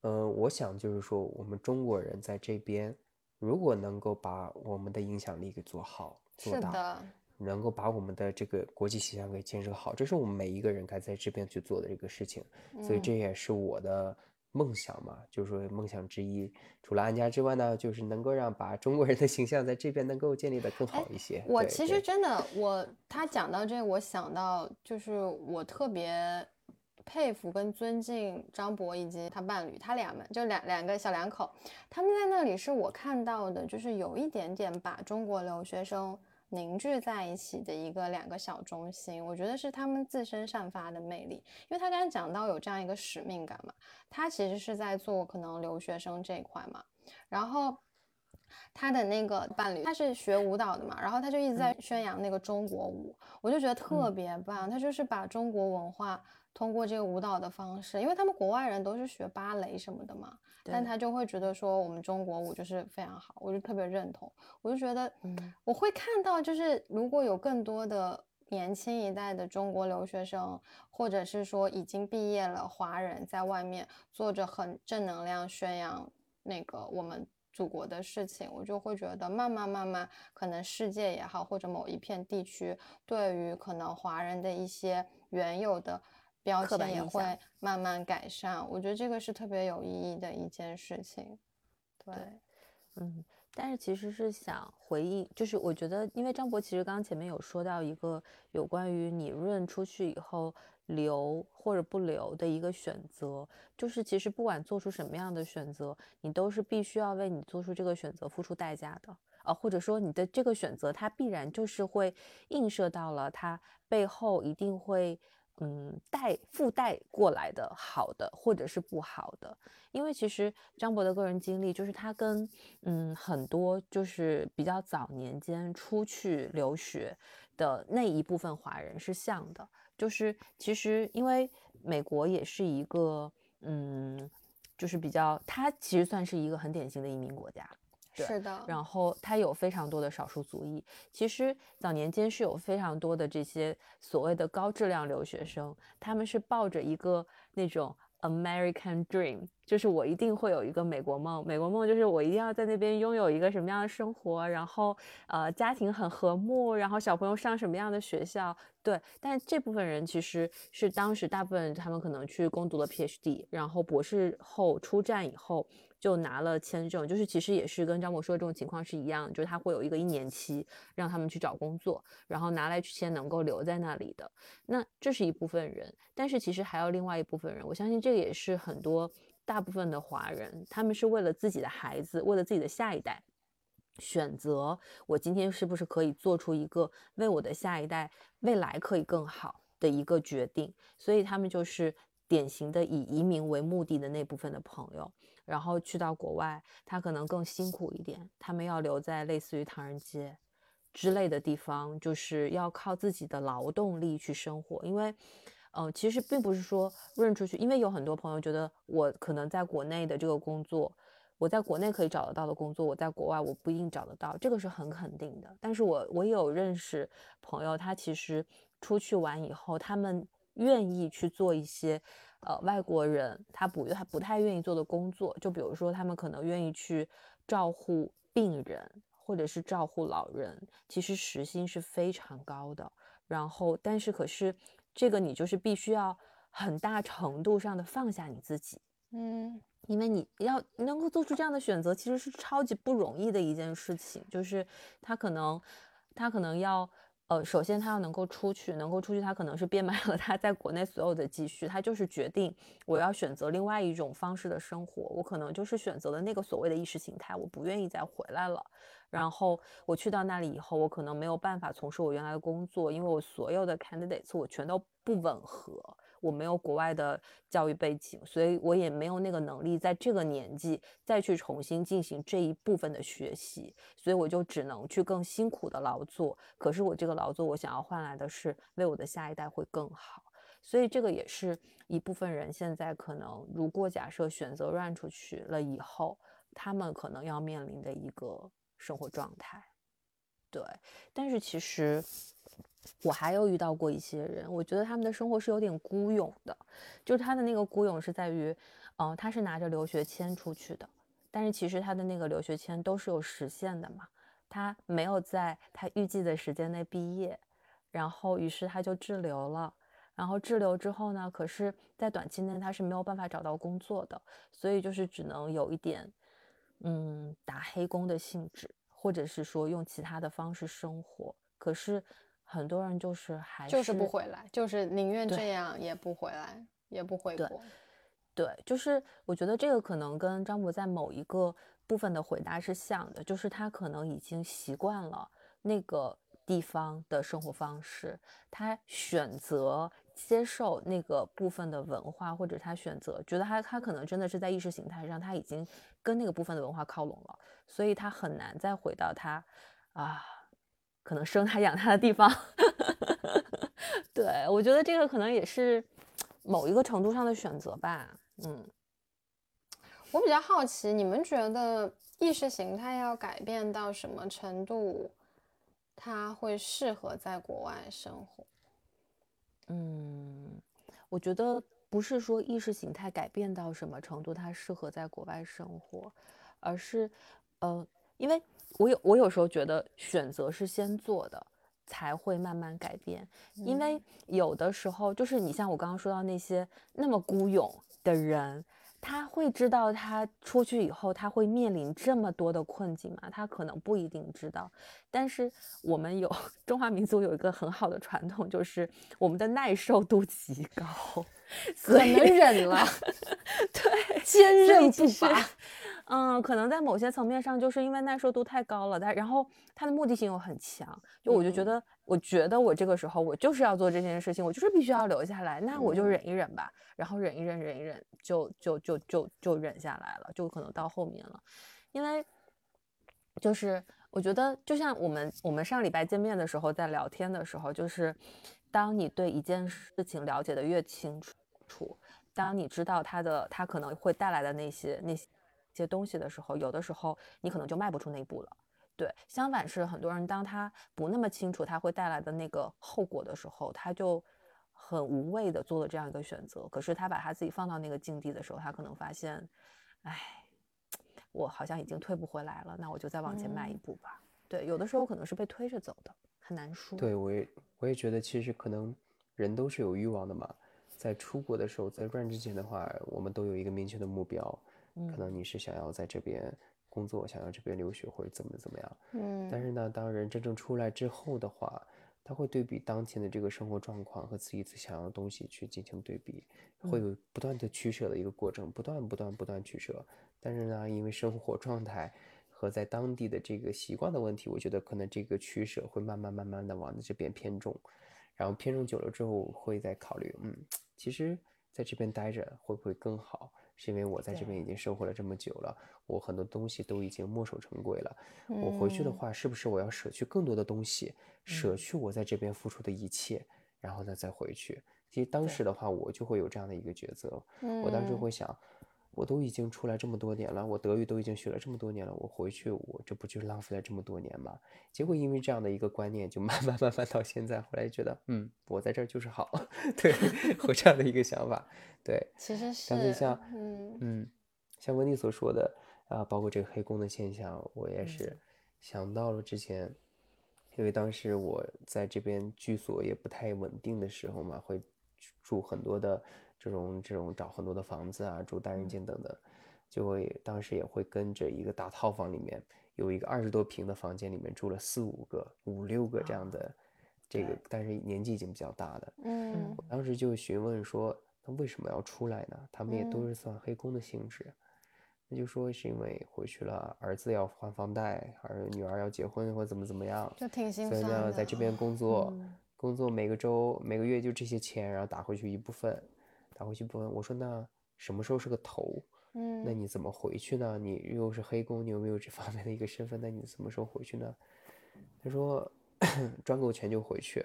呃，我想就是说，我们中国人在这边，如果能够把我们的影响力给做好、做大，是的，能够把我们的这个国际形象给建设好，这是我们每一个人该在这边去做的这个事情。所以嗯这也是我的梦想嘛，就是说梦想之一。除了安家之外呢，就是能够让把中国人的形象在这边能够建立的更好一些。对我其实真的，我他讲到这个，我想到就是我特别佩服跟尊敬张博以及他伴侣，他俩们就两两个小两口，他们在那里是我看到的，就是有一点点把中国留学生凝聚在一起的一个两个小中心，我觉得是他们自身散发的魅力。因为他刚才讲到有这样一个使命感嘛，他其实是在做可能留学生这一块嘛，然后。他的那个伴侣，他是学舞蹈的嘛，然后他就一直在宣扬那个中国舞，我就觉得特别棒。他就是把中国文化通过这个舞蹈的方式，因为他们国外人都是学芭蕾什么的嘛，但他就会觉得说我们中国舞就是非常好，我就特别认同。我就觉得，嗯我会看到，就是如果有更多的年轻一代的中国留学生，或者是说已经毕业了华人，在外面做着很正能量宣扬那个我们祖国的事情，我就会觉得慢慢慢慢，可能世界也好，或者某一片地区对于可能华人的一些原有的标签也会慢慢改善。我觉得这个是特别有意义的一件事情。对，嗯。但是其实是想回应，就是我觉得，因为张博其实刚刚前面有说到一个有关于你润出去以后留或者不留的一个选择，就是其实不管做出什么样的选择，你都是必须要为你做出这个选择付出代价的啊，或者说你的这个选择它必然就是会映射到了它背后一定会。嗯，带附带过来的好的或者是不好的，因为其实张博的个人经历就是他跟嗯很多就是比较早年间出去留学的那一部分华人是像的，就是其实因为美国也是一个嗯就是比较，它其实算是一个很典型的移民国家。是的，然后它有非常多的少数族裔。其实早年间是有非常多的这些所谓的高质量留学生，他们是抱着一个那种 American Dream，就是我一定会有一个美国梦。美国梦就是我一定要在那边拥有一个什么样的生活，然后呃家庭很和睦，然后小朋友上什么样的学校。对，但这部分人其实是当时大部分他们可能去攻读了 PhD，然后博士后出站以后。就拿了签证，就是其实也是跟张博说的这种情况是一样，就是他会有一个一年期让他们去找工作，然后拿来去签能够留在那里的。那这是一部分人，但是其实还有另外一部分人，我相信这个也是很多大部分的华人，他们是为了自己的孩子，为了自己的下一代，选择我今天是不是可以做出一个为我的下一代未来可以更好的一个决定，所以他们就是典型的以移民为目的的那部分的朋友。然后去到国外，他可能更辛苦一点。他们要留在类似于唐人街之类的地方，就是要靠自己的劳动力去生活。因为，嗯，其实并不是说润出去，因为有很多朋友觉得我可能在国内的这个工作，我在国内可以找得到的工作，我在国外我不一定找得到，这个是很肯定的。但是我我有认识朋友，他其实出去玩以后，他们愿意去做一些。呃，外国人他不他不太愿意做的工作，就比如说他们可能愿意去照护病人或者是照护老人，其实时薪是非常高的。然后，但是可是这个你就是必须要很大程度上的放下你自己，嗯，因为你要能够做出这样的选择，其实是超级不容易的一件事情。就是他可能他可能要。呃，首先他要能够出去，能够出去，他可能是变卖了他在国内所有的积蓄，他就是决定我要选择另外一种方式的生活，我可能就是选择了那个所谓的意识形态，我不愿意再回来了。然后我去到那里以后，我可能没有办法从事我原来的工作，因为我所有的 candidates 我全都不吻合。我没有国外的教育背景，所以我也没有那个能力在这个年纪再去重新进行这一部分的学习，所以我就只能去更辛苦的劳作。可是我这个劳作，我想要换来的是为我的下一代会更好。所以这个也是一部分人现在可能，如果假设选择让出去了以后，他们可能要面临的一个生活状态。对，但是其实。我还有遇到过一些人，我觉得他们的生活是有点孤勇的，就是他的那个孤勇是在于，嗯，他是拿着留学签出去的，但是其实他的那个留学签都是有时限的嘛，他没有在他预计的时间内毕业，然后于是他就滞留了，然后滞留之后呢，可是在短期内他是没有办法找到工作的，所以就是只能有一点，嗯，打黑工的性质，或者是说用其他的方式生活，可是。很多人就是还就是不回来，就是宁愿这样也不回来，也不回国。对，就是我觉得这个可能跟张博在某一个部分的回答是像的，就是他可能已经习惯了那个地方的生活方式，他选择接受那个部分的文化，或者他选择觉得他他可能真的是在意识形态上他已经跟那个部分的文化靠拢了，所以他很难再回到他啊。可能生他养他的地方，对我觉得这个可能也是某一个程度上的选择吧。嗯，我比较好奇，你们觉得意识形态要改变到什么程度，他会适合在国外生活？嗯，我觉得不是说意识形态改变到什么程度，他适合在国外生活，而是。呃，因为我有我有时候觉得选择是先做的，才会慢慢改变。因为有的时候就是你像我刚刚说到那些那么孤勇的人，他会知道他出去以后他会面临这么多的困境吗？他可能不一定知道。但是我们有 [laughs] 中华民族有一个很好的传统，就是我们的耐受度极高，[laughs] 可能忍了，[laughs] 对，坚韧不拔。嗯，可能在某些层面上，就是因为耐受度太高了，但然后他的目的性又很强，就我就觉得，我觉得我这个时候我就是要做这件事情，我就是必须要留下来，那我就忍一忍吧，然后忍一忍，忍一忍，就就就就就忍下来了，就可能到后面了，因为就是我觉得，就像我们我们上礼拜见面的时候在聊天的时候，就是当你对一件事情了解的越清楚，当你知道它的它可能会带来的那些那些。些东西的时候，有的时候你可能就迈不出那一步了。对，相反是很多人当他不那么清楚他会带来的那个后果的时候，他就很无谓的做了这样一个选择。可是他把他自己放到那个境地的时候，他可能发现，哎，我好像已经退不回来了，那我就再往前迈一步吧。对，有的时候可能是被推着走的，很难说。对，我也我也觉得，其实可能人都是有欲望的嘛。在出国的时候，在转之前的话，我们都有一个明确的目标。可能你是想要在这边工作，想要这边留学或者怎么怎么样，嗯，但是呢，当人真正出来之后的话，他会对比当前的这个生活状况和自己最想要的东西去进行对比，会有不断的取舍的一个过程，不断不断不断取舍。但是呢，因为生活状态和在当地的这个习惯的问题，我觉得可能这个取舍会慢慢慢慢的往这边偏重，然后偏重久了之后，会再考虑，嗯，其实在这边待着会不会更好？是因为我在这边已经生活了这么久了，我很多东西都已经墨守成规了。我回去的话，是不是我要舍去更多的东西，舍去我在这边付出的一切，然后呢再回去？其实当时的话，我就会有这样的一个抉择。我当时会想。我都已经出来这么多年了，我德语都已经学了这么多年了，我回去我这不就浪费了这么多年吗？结果因为这样的一个观念，就慢慢慢慢到现在，后来觉得，嗯，我在这儿就是好，[laughs] 对，有这样的一个想法，对，[laughs] 其实是，但是像，嗯嗯，像温妮所说的啊，包括这个黑工的现象，我也是想到了之前，因为当时我在这边居所也不太稳定的时候嘛，会住很多的。这种这种找很多的房子啊，住单人间等等，就会当时也会跟着一个大套房里面有一个二十多平的房间，里面住了四五个、五六个这样的，这个但是年纪已经比较大的，嗯，我当时就询问说，那为什么要出来呢？他们也都是算黑工的性质，那就说是因为回去了，儿子要还房贷，儿女儿要结婚或怎么怎么样，就挺心酸的。所以呢，在这边工作，工作每个周每个月就这些钱，然后打回去一部分。打回去不问我说那什么时候是个头？嗯，那你怎么回去呢？你又是黑工，你有没有这方面的一个身份？那你什么时候回去呢？他说 [coughs] 赚够钱就回去。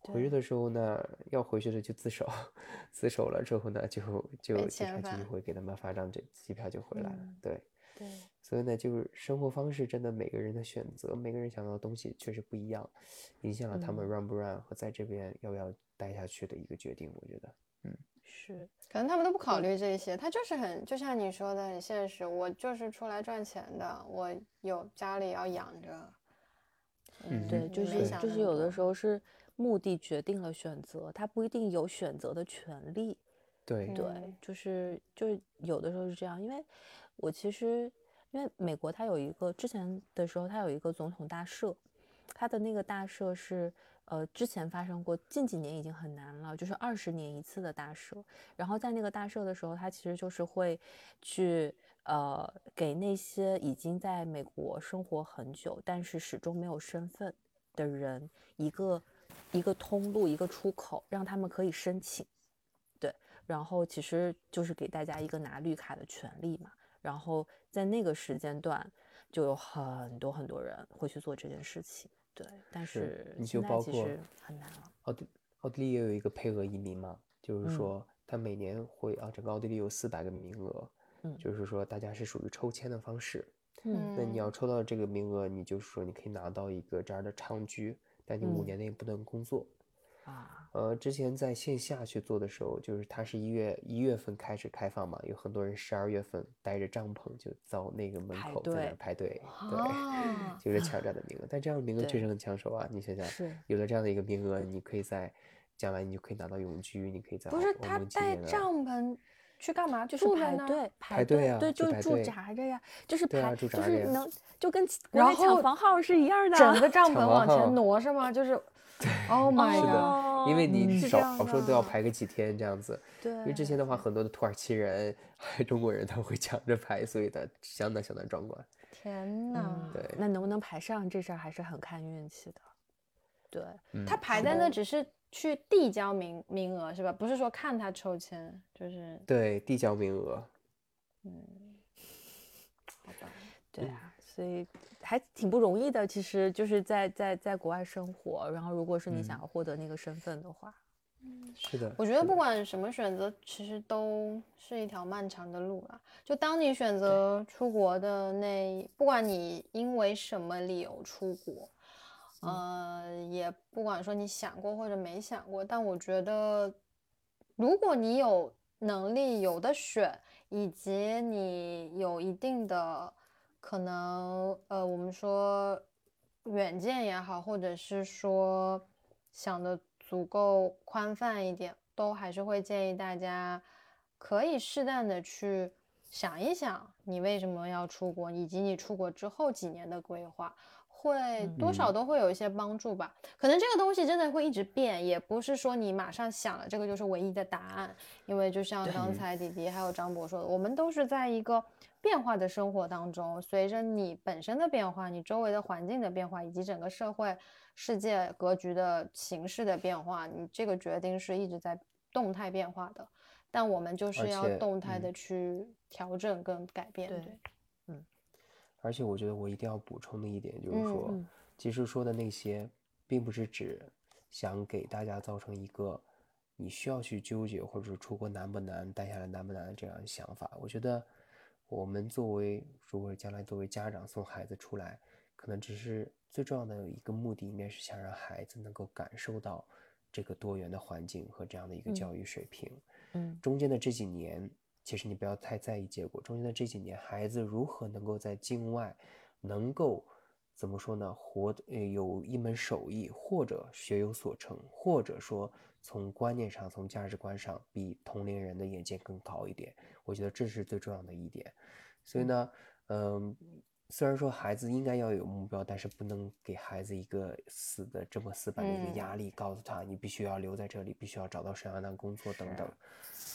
回去的时候呢，要回去的就自首，[laughs] 自首了之后呢，就就警察局会给他们发张这机票就回来了。对对，所以呢，就是生活方式真的每个人的选择，每个人想要的东西确实不一样，影响了他们 run 不 run 和在这边要不要待下去的一个决定。我觉得，嗯。是，可能他们都不考虑这些，他就是很，就像你说的很现实。我就是出来赚钱的，我有家里要养着。嗯，对，就是就是有的时候是目的决定了选择，他不一定有选择的权利。对对，就是就是有的时候是这样，因为我其实因为美国它有一个之前的时候，它有一个总统大赦，它的那个大赦是。呃，之前发生过，近几年已经很难了，就是二十年一次的大赦。然后在那个大赦的时候，他其实就是会去呃给那些已经在美国生活很久，但是始终没有身份的人一个一个通路，一个出口，让他们可以申请。对，然后其实就是给大家一个拿绿卡的权利嘛。然后在那个时间段，就有很多很多人会去做这件事情。对，但是你就包括很难了。奥地奥地利也有一个配额移民嘛，就是说他每年会啊，整个奥地利有四百个名额，嗯，就是说大家是属于抽签的方式，嗯，那你要抽到这个名额，你就是说你可以拿到一个这样的长居，但你五年内不能工作，啊，呃，之前在线下去做的时候，就是它是一月一月份开始开放嘛，有很多人十二月份带着帐篷就到那个门口在那儿排队，啊对，[laughs] 就是抢占的名额。但这样的名额确实很抢手啊！你想想，是有了这样的一个名额，你可以在将来你就可以拿到永居，你可以在不是他带帐篷去干嘛？就是排队排队啊对，就是驻扎着呀，就是对啊排，[laughs] 驻扎着就是能就跟国然内抢后房号是一样的，整个帐 [laughs] 篷往前挪是吗？就是，Oh my 是 god！的，因为哦你少少说都要排个几天这样子。对，因为之前的话，很多的土耳其人还有 [laughs] 中国人他会抢着排，所以他相当相当壮观。天呐，嗯对那能不能排上这事儿还是很看运气的。对，嗯他排在那只是去递交名名额是吧？不是说看他抽签，就是对，递交名额。嗯，好吧，对啊，所以还挺不容易的。其实就是在在在国外生活，然后如果是你想嗯要获得那个身份的话，嗯是的，我觉得不管什么选择，其实都是一条漫长的路啦。就当你选择出国的那，不管你因为什么理由出国，呃，也不管说你想过或者没想过，但我觉得，如果你有能力有的选，以及你有一定的可能，呃，我们说远见也好，或者是说想的足够宽泛一点，都还是会建议大家可以适当的去想一想，你为什么要出国，以及你出国之后几年的规划。会多少嗯。都会有一些帮助吧，可能这个东西真的会一直变，也不是说你马上想了这个就是唯一的答案，因为就像刚才迪迪还有张博说的，我们都是在一个变化的生活当中，随着你本身的变化，你周围的环境的变化，以及整个社会世界格局的形势的变化，你这个决定是一直在动态变化的，但我们就是要动态的去调整跟改变，对对，而且我觉得我一定要补充的一点就是嗯说，嗯其实说的那些，并不是指想给大家造成一个你需要去纠结，或者是出国难不难、待下来难不难这样的想法。我觉得我们作为，如果将来作为家长送孩子出来，可能只是最重要的一个目的，应该是想让孩子能够感受到这个多元的环境和这样的一个嗯教育水平。嗯中间的这几年，其实你不要太在意结果。中间的这几年，孩子如何能够在境外，能够怎么说呢？活有一门手艺，或者学有所成，或者说从观念上、从价值观上，比同龄人的眼界更高一点。我觉得这是最重要的一点。所以呢，嗯。虽然说孩子应该要有目标，但是不能给孩子一个死的这么死板的一个嗯压力，告诉他你必须要留在这里，必须要找到什么样的工作等等。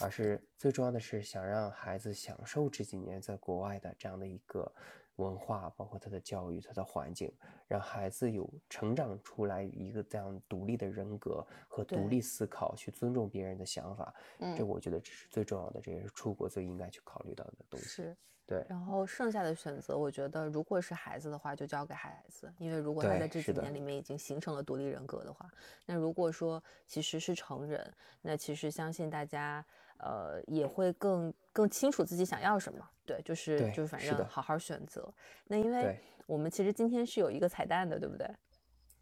而是最重要的是想让孩子享受这几年在国外的这样的一个文化，包括他的教育、他的环境，让孩子有成长出来一个这样独立的人格和独立思考，去尊重别人的想法。这嗯我觉得这是最重要的，这也是出国最应该去考虑到的东西。是。对，然后剩下的选择，我觉得如果是孩子的话，就交给孩子，因为如果他在这几年里面已经形成了独立人格的话，那如果说其实是成人，那其实相信大家呃也会更更清楚自己想要什么。对，就是就是反正好好选择。那因为我们其实今天是有一个彩蛋的，对不对？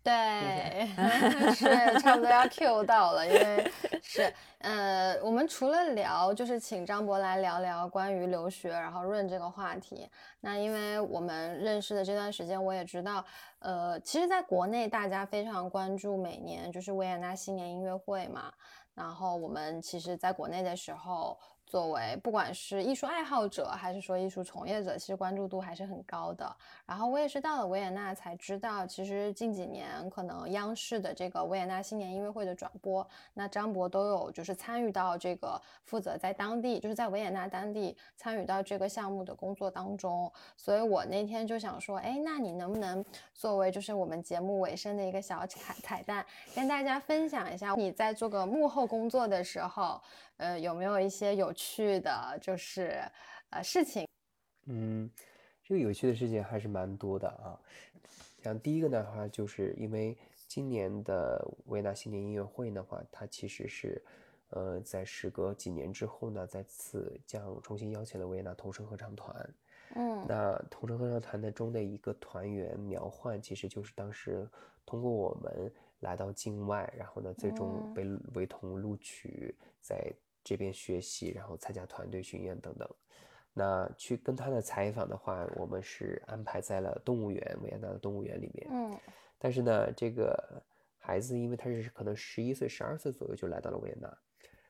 对，[laughs] 是差不多要 Q 到了，因为 [laughs] 是呃，我们除了聊，就是请张博来聊聊关于留学，然后润这个话题。那因为我们认识的这段时间，我也知道，呃，其实在国内大家非常关注每年就是维也纳新年音乐会嘛。然后我们其实在国内的时候，作为不管是艺术爱好者还是说艺术从业者，其实关注度还是很高的。然后我也是到了维也纳才知道，其实近几年可能央视的这个维也纳新年音乐会的转播，那张博都有就是参与到这个负责在当地，就是在维也纳当地参与到这个项目的工作当中。所以我那天就想说，哎，那你能不能作为就是我们节目尾声的一个小彩彩蛋，跟大家分享一下你在做个幕后工作的时候，呃，有没有一些有趣的，就是呃事情？嗯，这个有趣的事情还是蛮多的啊。像第一个的话，就是因为今年的维也纳新年音乐会的话，它其实是，呃，在时隔几年之后呢，再次将重新邀请了维也纳童声合唱团。嗯那童声合唱团的中的一个团员苗焕，其实就是当时通过我们来到境外，然后呢，最终嗯被委同录取，在这边学习，然后参加团队巡演等等。那去跟他的采访的话，我们是安排在了动物园，维也纳的动物园里面。嗯但是呢，这个孩子因为他是可能十一岁、十二岁左右就来到了维也纳，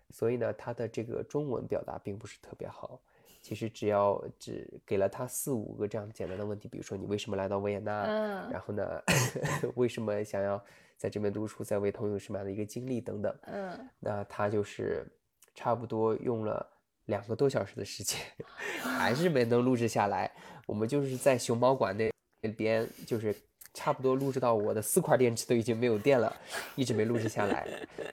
所以呢，他的这个中文表达并不是特别好。其实只要只给了他四五个这样简单的问题，比如说你为什么来到维也纳，嗯然后呢，[laughs] 为什么想要在这边读书，在为通有什么样的一个经历等等，嗯，那他就是差不多用了两个多小时的时间，[laughs] 还是没能录制下来。我们就是在熊猫馆那那边，就是差不多录制到我的四块电池都已经没有电了，一直没录制下来。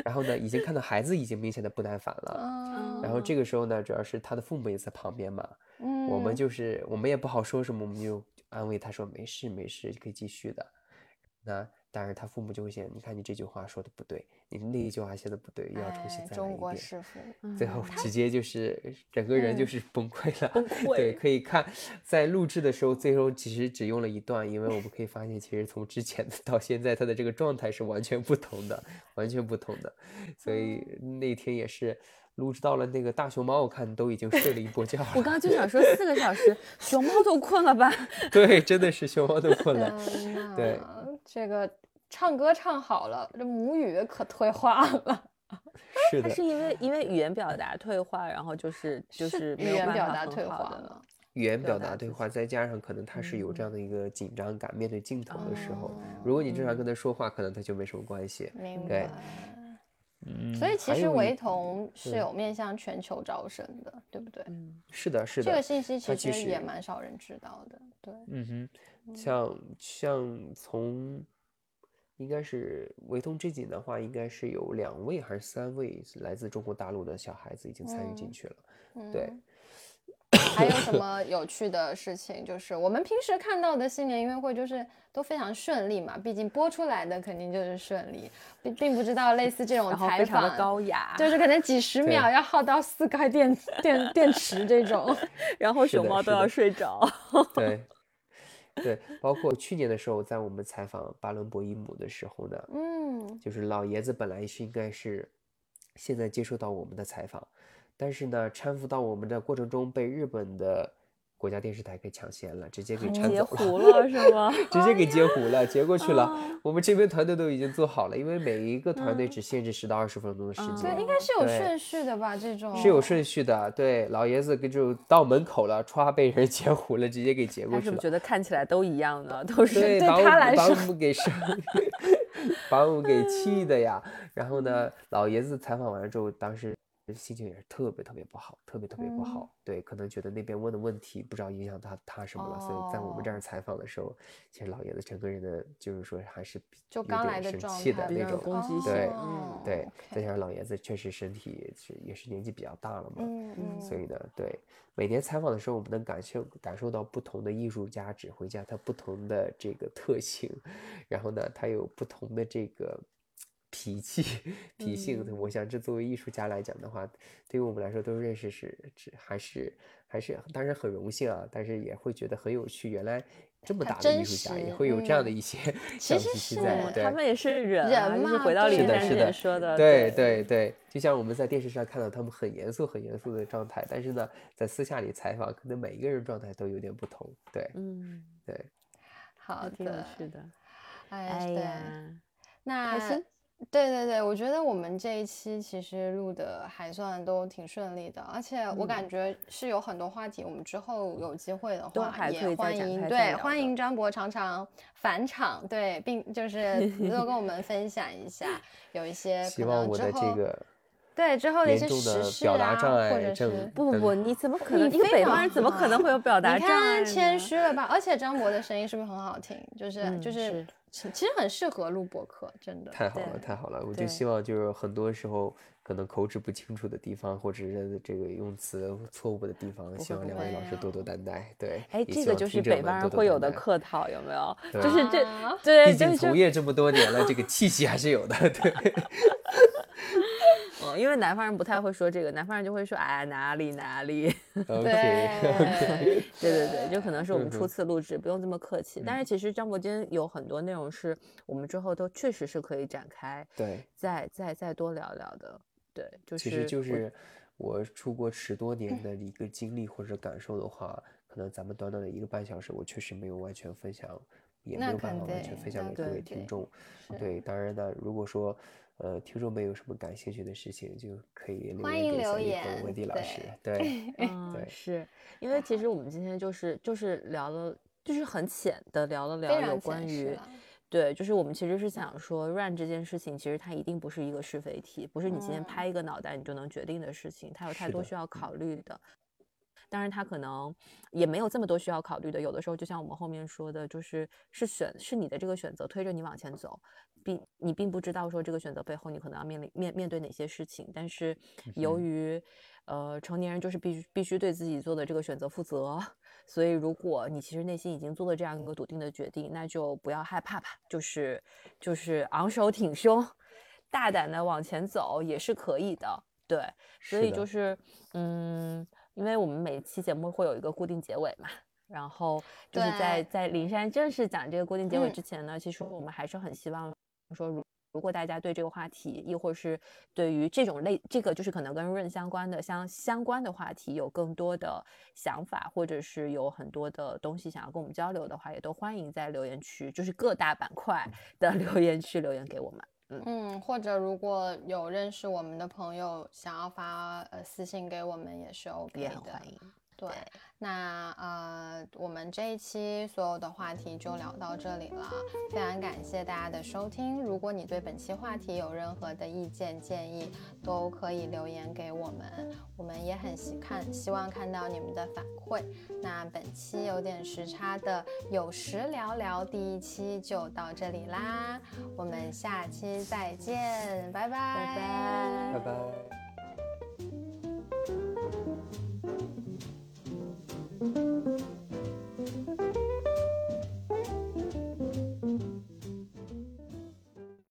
然后呢，已经看到孩子已经明显的不耐烦了。嗯然后这个时候呢，主要是他的父母也在旁边嘛，嗯，我们就是我们也不好说什么，我们就安慰他说没事没事，可以继续的。那当然他父母就会想，你看你这句话说的不对，你那一句话写的不对，又要重新再来一遍。国师傅，最后直接就是整个人就嗯是崩溃了。[laughs] 崩对，可以看在录制的时候，最后其实只用了一段，因为我们可以发现，其实从之前的到现在，他的这个状态是完全不同的，完全不同的。所以那天也是录制到了那个大熊猫，我看都已经睡了一波觉了。我刚刚就想说四个小时，熊猫都困了吧？[laughs] 对，真的是熊猫都困了。对，这个唱歌唱好了，这母语可退化了，[laughs] 是的，它是因为 [laughs] 因为语言表达退化，然后就是就是没有语言表达退化了。语言表达自表达对话，再加上可能他是有这样的一个紧张感，面对镜头的时候，哦如果你正常跟他说话，可能他就没什么关系。明白。嗯所以其实还有一维童是有面向全球招生的，对不对？嗯，是的，是的。这个信息其其实也蛮少人知道的，对。嗯哼，像像从应该是维通这几年的话，应该是有两位还是三位来自中国大陆的小孩子已经参与进嗯去了。对嗯还有什么有趣的事情？就是我们平时看到的新年音乐会，就是都非常顺利嘛，毕竟播出来的肯定就是顺利，并并不知道类似这种采非常的访，高雅，就是可能几十秒要耗到四块电电电池这种。[laughs] 然后熊猫都要睡着。对对，包括去年的时候，在我们采访巴伦博伊姆的时候呢，嗯。就是老爷子本来是应该是现在接受到我们的采访，但是呢，搀扶到我们的过程中被日本的国家电视台给抢先了，直接给搀截走了。胡了是吗？[laughs] 直接给截胡了，截过去了。哦我们这边团队都已经做好了，因为每一个团队只限制十到二十分钟的时嗯间，对，应该是有顺序的吧？这种是有顺序的。对，老爷子跟就到门口了，歘被人 [laughs] 截胡了，直接给截过去了。他是不是觉得看起来都一样呢？都是对，他来说把我们给生，[laughs] 把我们给气的呀。然后呢，老爷子采访完了之后，当时心情也是特别特别不好，特别特别不好。对，可能觉得那边问的问题不知道影响他他什么了，所以在我们这哦。儿采访的时候，其实老爷子整个人的就是说还是比有就刚点生来的状气的那种。攻击性对哦对，再加上。老爷子确实身体是也是年纪比较大了嘛，嗯嗯，所以呢，对。每年采访的时候，我们能感受感受到不同的艺术家、指挥家他不同的这个特性，然后呢，他有不同的这个脾气、脾性。嗯我想，这作为艺术家来讲的话，对于我们来说都认识是是还是还是当然很荣幸啊，但是也会觉得很有趣。原来这么大的艺术家也会有这样的嗯一些 [laughs] 小脾气在，对他们也是人人啊，就是嘛是的是的说的，对对对，就像我们在电视上看到他们很严肃、很严肃的状态，但是呢，在私下里采访，可能每一个人状态都有点不同。对嗯，对，[laughs] 好的，是的。哎呀，那心对对对，我觉得我们这一期其实录的还算都挺顺利的，而且我感觉是有很多话题，我们之后有机会的话，都还可也以再展欢迎对开聊的欢迎张博常常返场，对，并就 [laughs] 是多跟我们分享一下，有一些希可望我的这能之后个对之后的一些严重的时事啊，表达障或者是。不不不，你怎么可能？你非一个北方常人怎么可能会有表达你障碍看谦虚了吧？而且张博的声音是不是很好听？就是、嗯就是其其实很适合录播客，真的。太好了，太好了！我就希望就是很多时候可能口齿不清楚的地方，或者是这个用词错误的地方，希望两位老师多多担待。对，哎，这个就是北方人会有的客套，有没有？就是这啊，对，毕竟从业这么多年了，这个气息还是有的。对，[laughs] 嗯，因为南方人不太会说这个，南方人就会说哎哪里哪里。[laughs] 对对对对，就可能是我们初次录制，不用这么客气。但是其实张博今天有很多内容是我们之后都确实是可以展开，对，再再再多聊聊的。对，就是其实就是我出国十多年的一个经历或者感受的话，可能咱们短短的一个半小时，我确实没有完全分享，也没有办法完全分享给各位听众。对，当然呢，如果说呃听众们有什么感兴趣的事情，就可以留欢言迎留给小丽和言温迪老对师。[laughs] [laughs] 对，嗯，对是因为其实我们今天就是就是聊了，就是很浅的聊了聊有关于对，就是我们其实是想说，run 这件事情，其实它一定不是一个是非题，不是你今天嗯拍一个脑袋你就能决定的事情，它有太多需要考虑的。当然，他可能也没有这么多需要考虑的。有的时候，就像我们后面说的，就是是选是你的这个选择推着你往前走，并你并不知道说这个选择背后你可能要面临面面对哪些事情。但是由嗯于呃成年人就是必须必须对自己做的这个选择负责，所以如果你其实内心已经做了这样一个笃定的决定，那就不要害怕吧，就是就是昂首挺胸，大胆的往前走也是可以的。对，所以就是嗯，因为我们每期节目会有一个固定结尾嘛。然后就是在在林珊正式讲这个固定结尾嗯之前呢，其实我们还是很希望说，如如果大家对这个话题，亦或是对于这种类这个就是可能跟润相关的相相关的话题有更多的想法，或者是有很多的东西想要跟我们交流的话，也都欢迎在留言区，就是各大板块的 [laughs] 留言区留言给我们。嗯，或者如果有认识我们的朋友想要发呃私信给我们也是 OK 也的，很欢迎。对，那呃，我们这一期所有的话题就聊到这里了，非常感谢大家的收听。如果你对本期话题有任何的意见建议，都可以留言给我们，我们也很希看希望看到你们的反馈。那本期有点时差的有时聊聊第一期就到这里啦，我们下期再见，拜拜，拜拜拜拜。